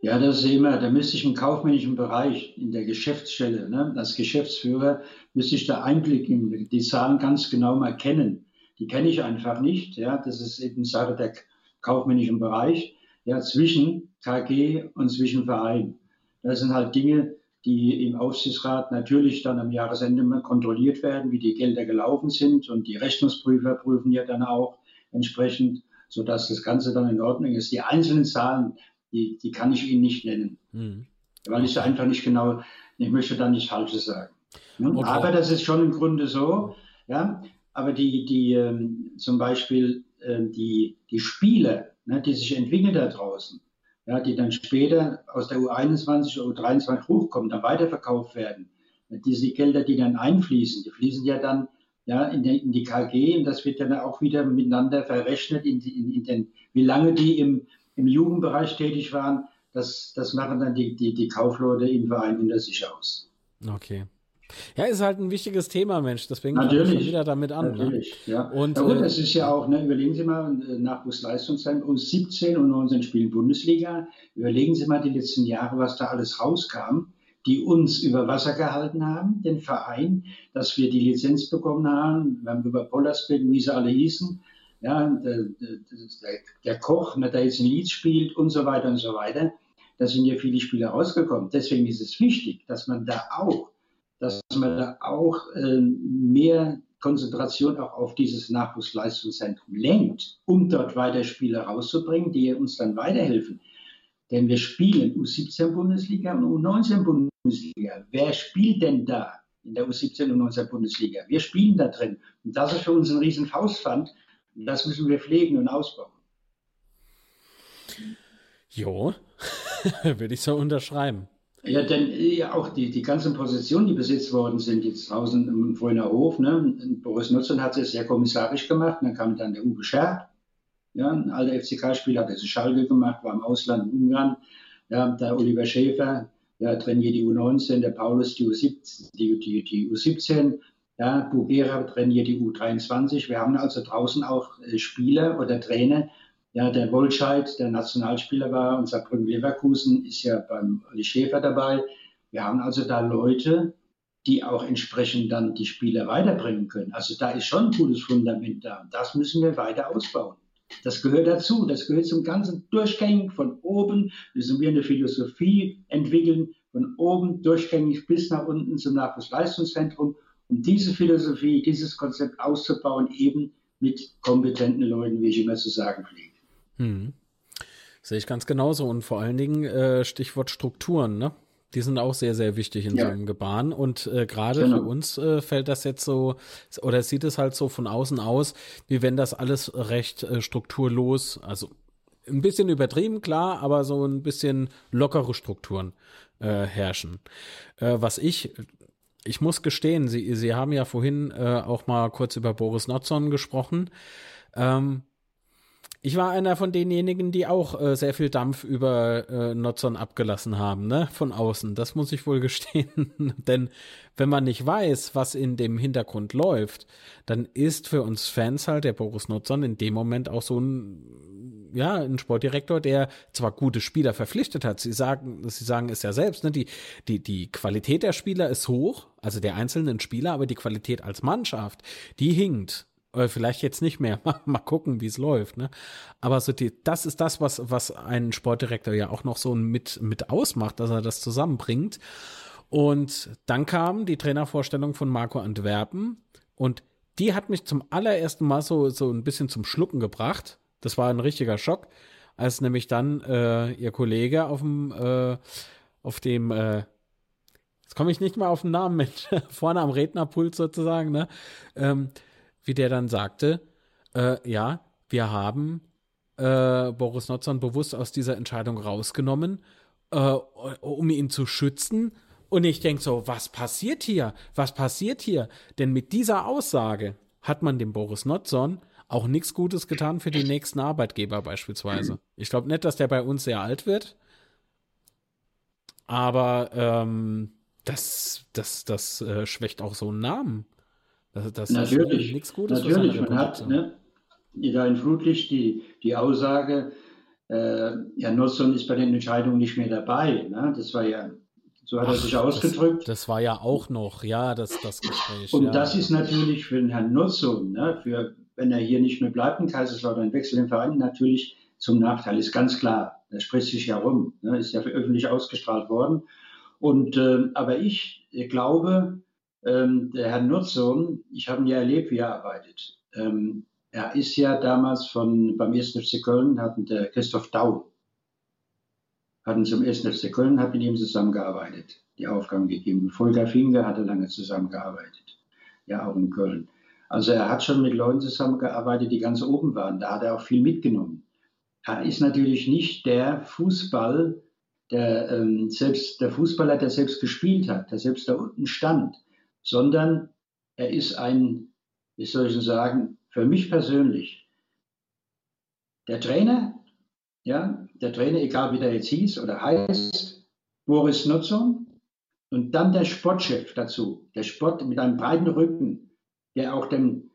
Ja, das ist immer, da müsste ich im kaufmännischen Bereich, in der Geschäftsstelle, ne, als Geschäftsführer, müsste ich da Einblick in die Zahlen ganz genau mal kennen. Die kenne ich einfach nicht. Ja, das ist eben Sache der kaufmännischen Bereich ja, zwischen KG und zwischen Verein. Das sind halt Dinge, die im Aufsichtsrat natürlich dann am Jahresende mal kontrolliert werden, wie die Gelder gelaufen sind. Und die Rechnungsprüfer prüfen ja dann auch entsprechend, sodass das Ganze dann in Ordnung ist. Die einzelnen Zahlen, die, die kann ich Ihnen nicht nennen, mhm. weil ich einfach nicht genau, ich möchte da nicht Falsches sagen. Okay. Aber das ist schon im Grunde so, ja. Aber die, die ähm, zum Beispiel äh, die, die Spiele, ne, die sich entwickeln da draußen, ja, die dann später aus der U21 oder U23 hochkommen, dann weiterverkauft werden. Diese Gelder, die dann einfließen, die fließen ja dann ja, in, die, in die KG und das wird dann auch wieder miteinander verrechnet, in, in, in den, wie lange die im, im Jugendbereich tätig waren. Das, das machen dann die, die, die Kaufleute im Verein hinter sich aus. Okay. Ja, ist halt ein wichtiges Thema, Mensch. Deswegen natürlich, ich wieder damit an. Ne? Natürlich, ne? ja. Und, ja, gut, äh, es ist ja auch, ne, überlegen Sie mal, äh, Nachwuchsleistungszentrum, uns 17 und 19 spielen Bundesliga. Überlegen Sie mal die letzten Jahre, was da alles rauskam, die uns über Wasser gehalten haben, den Verein, dass wir die Lizenz bekommen haben. Wir haben über Pollersbeck, wie sie alle hießen, ja, der, der, der Koch, ne, der jetzt ein Lied spielt und so weiter und so weiter. Da sind ja viele Spieler rausgekommen. Deswegen ist es wichtig, dass man da auch dass man da auch äh, mehr Konzentration auch auf dieses Nachwuchsleistungszentrum lenkt, um dort weiter Spieler rauszubringen, die uns dann weiterhelfen. Denn wir spielen U17 Bundesliga und U19 Bundesliga. Wer spielt denn da in der U17 und U19 Bundesliga? Wir spielen da drin. Und das ist für uns ein riesen Faustpfand. Und das müssen wir pflegen und ausbauen. Jo, würde ich so unterschreiben. Ja, denn ja, auch die, die ganzen Positionen, die besetzt worden sind, jetzt draußen im Freundner Hof, ne? Boris Nutzern hat es sehr kommissarisch gemacht, dann kam dann der Uwe Scherr, ja, ein alter FCK-Spieler, hat es in Schalke gemacht, war im Ausland in Ungarn, ja, der Oliver Schäfer, ja, trainiert die U19, der Paulus die U17, die, die, die U17, Ja, Bugera trainiert die U23. Wir haben also draußen auch äh, Spieler oder Trainer. Ja, der Wolscheid, der Nationalspieler war, unser Saarbrücken Leverkusen ist ja beim Olli Schäfer dabei. Wir haben also da Leute, die auch entsprechend dann die Spieler weiterbringen können. Also da ist schon ein gutes Fundament da. Das müssen wir weiter ausbauen. Das gehört dazu. Das gehört zum ganzen Durchgängig von oben. Müssen wir eine Philosophie entwickeln, von oben durchgängig bis nach unten zum Nachwuchsleistungszentrum um diese Philosophie, dieses Konzept auszubauen, eben mit kompetenten Leuten, wie ich immer zu sagen pflege. Hm. Sehe ich ganz genauso. Und vor allen Dingen äh, Stichwort Strukturen, ne? Die sind auch sehr, sehr wichtig in ja. so einem Gebaren. Und äh, gerade genau. für uns äh, fällt das jetzt so, oder sieht es halt so von außen aus, wie wenn das alles recht äh, strukturlos, also ein bisschen übertrieben, klar, aber so ein bisschen lockere Strukturen äh, herrschen. Äh, was ich ich muss gestehen, Sie, Sie haben ja vorhin äh, auch mal kurz über Boris Notzon gesprochen. Ähm, ich war einer von denjenigen, die auch äh, sehr viel Dampf über äh, Notzon abgelassen haben, ne, von außen. Das muss ich wohl gestehen. Denn wenn man nicht weiß, was in dem Hintergrund läuft, dann ist für uns Fans halt der Boris Notzon in dem Moment auch so ein, ja, ein Sportdirektor, der zwar gute Spieler verpflichtet hat. Sie sagen, sie sagen es ja selbst, ne, die, die, die Qualität der Spieler ist hoch, also der einzelnen Spieler, aber die Qualität als Mannschaft, die hinkt. Oder vielleicht jetzt nicht mehr. Mal, gucken, wie es läuft. Ne? Aber so die, das ist das, was, was ein Sportdirektor ja auch noch so mit, mit ausmacht, dass er das zusammenbringt. Und dann kam die Trainervorstellung von Marco Antwerpen und die hat mich zum allerersten Mal so, so ein bisschen zum Schlucken gebracht. Das war ein richtiger Schock, als nämlich dann äh, ihr Kollege auf dem, äh, auf dem, äh, jetzt komme ich nicht mal auf den Namen mit, vorne am Rednerpult sozusagen, ne? Ähm, wie der dann sagte, äh, ja, wir haben äh, Boris Notzon bewusst aus dieser Entscheidung rausgenommen, äh, um ihn zu schützen. Und ich denke so, was passiert hier? Was passiert hier? Denn mit dieser Aussage hat man dem Boris Notzon auch nichts Gutes getan für die nächsten Arbeitgeber beispielsweise. Ich glaube nicht, dass der bei uns sehr alt wird. Aber ähm, das, das, das äh, schwächt auch so einen Namen. Das, das natürlich, ist nichts Gutes. Natürlich, man hat ne, da in Flutlicht die, die Aussage, äh, ja, Nusson ist bei den Entscheidungen nicht mehr dabei. Ne? Das war ja, so hat Ach, er sich ausgedrückt. Das, das, war ja auch noch, ja, das, das Gespräch. Und ja. das ist natürlich für den Herrn Nusson, ne, für, wenn er hier nicht mehr bleibt in Kaiserslautern, Wechsel im Verein, natürlich zum Nachteil, ist ganz klar. Das spricht sich ja rum, ne, ist ja öffentlich ausgestrahlt worden. Und, äh, aber ich glaube, ähm, der Herr Nutzung, ich habe ihn ja erlebt, wie er arbeitet. Ähm, er ist ja damals von, beim 1. FC Köln, hatten der Christoph Dau, hatten zum 1. FC Köln, hat mit ihm zusammengearbeitet, die Aufgaben gegeben. Volker Finger hatte lange zusammengearbeitet, ja auch in Köln. Also er hat schon mit Leuten zusammengearbeitet, die ganz oben waren. Da hat er auch viel mitgenommen. Er ist natürlich nicht der Fußball, der ähm, selbst der Fußballer, der selbst gespielt hat, der selbst da unten stand sondern er ist ein, wie soll ich sagen, für mich persönlich, der Trainer, ja, der Trainer, egal wie der jetzt hieß oder heißt, Boris Nutzung und dann der Sportchef dazu, der Sport mit einem breiten Rücken, der auch dem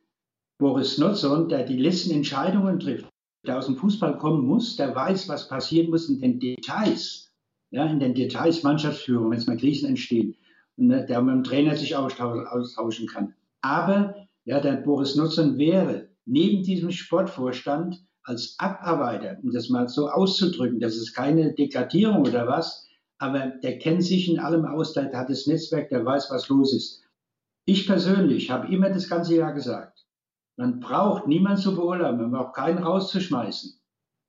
Boris Nutzung, der die letzten Entscheidungen trifft, der aus dem Fußball kommen muss, der weiß, was passieren muss in den Details, ja, in den Details Mannschaftsführung, wenn es mal Krisen entstehen ne, der mit dem Trainer sich austauschen kann. Aber ja, der Boris Nutzern wäre neben diesem Sportvorstand als Abarbeiter, um das mal so auszudrücken, das ist keine Dekadierung oder was, aber der kennt sich in allem aus, der hat das Netzwerk, der weiß, was los ist. Ich persönlich habe immer das ganze Jahr gesagt, man braucht niemanden zu beurlauben, man braucht keinen rauszuschmeißen.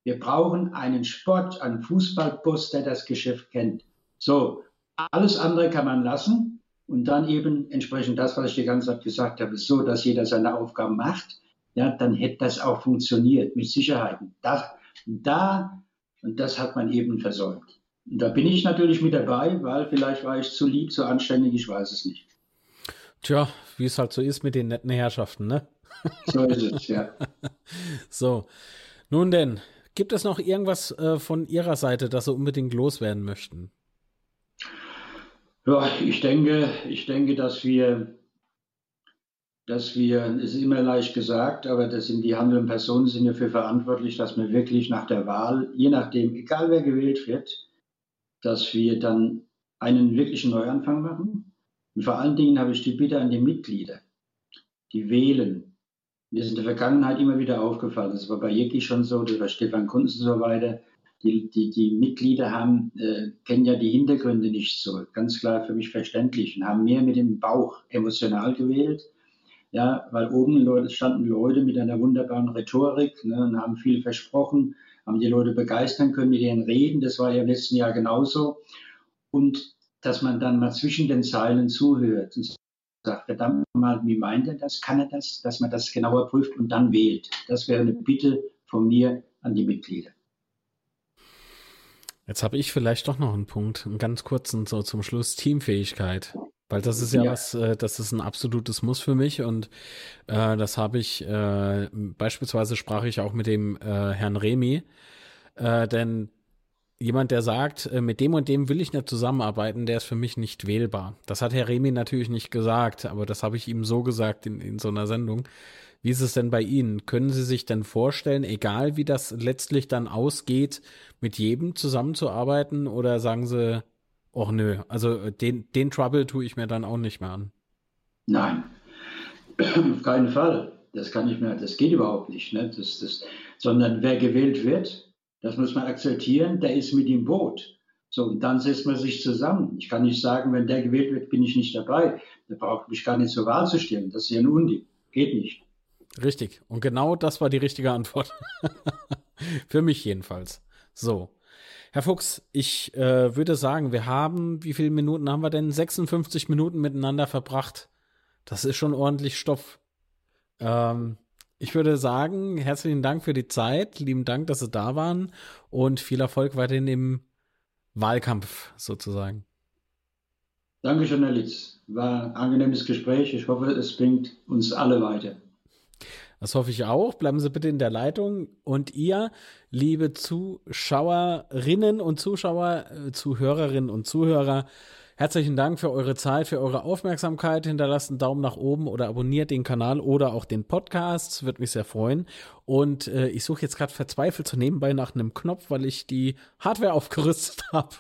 Wir brauchen einen Sport, einen Fußballboss, der das Geschäft kennt. So, alles andere kann man lassen und dann eben entsprechend das, was ich die ganze Zeit gesagt habe, so, dass jeder seine Aufgaben macht, ja, dann hätte das auch funktioniert, mit Sicherheit. Das, da, und das hat man eben versäumt. Und da bin ich natürlich mit dabei, weil vielleicht war ich zu lieb, zu anständig, ich weiß es nicht. Tja, wie es halt so ist mit den netten Herrschaften, ne? So ist es, ja. so, nun denn, gibt es noch irgendwas äh, von Ihrer Seite, das Sie unbedingt loswerden möchten? Ja, ich denke, ich denke, dass wir dass wir, es ist immer leicht gesagt, aber das sind die handelnden Personen sind dafür verantwortlich, dass wir wirklich nach der Wahl, je nachdem, egal wer gewählt wird, dass wir dann einen wirklichen Neuanfang machen. Und vor allen Dingen habe ich die Bitte an die Mitglieder, die wählen. Mir ist in der Vergangenheit immer wieder aufgefallen, das war bei Jeki schon so, das war Stefan Kunz und so weiter, die, die, die Mitglieder haben, äh, kennen ja die Hintergründe nicht so, ganz klar für mich verständlich, und haben mehr mit dem Bauch emotional gewählt ja, weil oben Leute, standen Leute mit einer wunderbaren Rhetorik ne, und haben viel versprochen, haben die Leute begeistern können mit ihren Reden. Das war ja im letzten Jahr genauso. Und dass man dann mal zwischen den Zeilen zuhört und sagt, verdammt mal, wie meint er das? Kann er das? Dass man das genauer prüft und dann wählt. Das wäre eine Bitte von mir an die Mitglieder. Jetzt habe ich vielleicht doch noch einen Punkt, einen ganz kurzen so zum Schluss. Teamfähigkeit. Weil das ist ja, ja. was, äh, das ist ein absolutes Muss für mich und äh, das habe ich, äh, beispielsweise sprach ich auch mit dem äh, Herrn Remy, äh, denn jemand, der sagt, äh, mit dem und dem will ich nicht zusammenarbeiten, der ist für mich nicht wählbar. Das hat Herr Remy natürlich nicht gesagt, aber das habe ich ihm so gesagt in, in so einer Sendung. Wie ist es denn bei Ihnen? Können Sie sich denn vorstellen, egal wie das letztlich dann ausgeht, mit jedem zusammenzuarbeiten oder sagen Sie, Och nö, also äh, den, den Trouble tue ich mir dann auch nicht mehr an. Nein, auf keinen Fall. Das kann ich mir, das geht überhaupt nicht. Ne? Das, das, sondern wer gewählt wird, das muss man akzeptieren, der ist mit im Boot. So, und dann setzt man sich zusammen. Ich kann nicht sagen, wenn der gewählt wird, bin ich nicht dabei. Der braucht mich gar nicht zur Wahl zu stellen. Das ist ja ein Unding. Geht nicht. Richtig. Und genau das war die richtige Antwort. Für mich jedenfalls. So. Herr Fuchs, ich äh, würde sagen, wir haben, wie viele Minuten haben wir denn? 56 Minuten miteinander verbracht. Das ist schon ordentlich Stoff. Ähm, ich würde sagen, herzlichen Dank für die Zeit, lieben Dank, dass Sie da waren und viel Erfolg weiterhin im Wahlkampf sozusagen. Dankeschön, Herr Litz. War ein angenehmes Gespräch. Ich hoffe, es bringt uns alle weiter. Das hoffe ich auch. Bleiben Sie bitte in der Leitung. Und ihr, liebe Zuschauerinnen und Zuschauer, äh, Zuhörerinnen und Zuhörer, herzlichen Dank für eure Zeit, für eure Aufmerksamkeit. Hinterlasst einen Daumen nach oben oder abonniert den Kanal oder auch den Podcast. Würde mich sehr freuen. Und äh, ich suche jetzt gerade verzweifelt so nebenbei nach einem Knopf, weil ich die Hardware aufgerüstet habe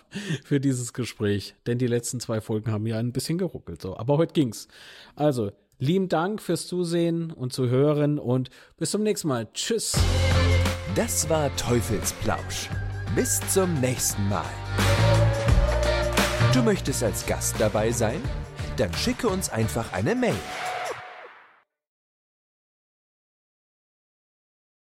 für dieses Gespräch. Denn die letzten zwei Folgen haben ja ein bisschen geruckelt. So, aber heute ging's. Also, Lieben Dank fürs Zusehen und Zuhören und bis zum nächsten Mal. Tschüss. Das war Teufelsplausch. Bis zum nächsten Mal. Du möchtest als Gast dabei sein? Dann schicke uns einfach eine Mail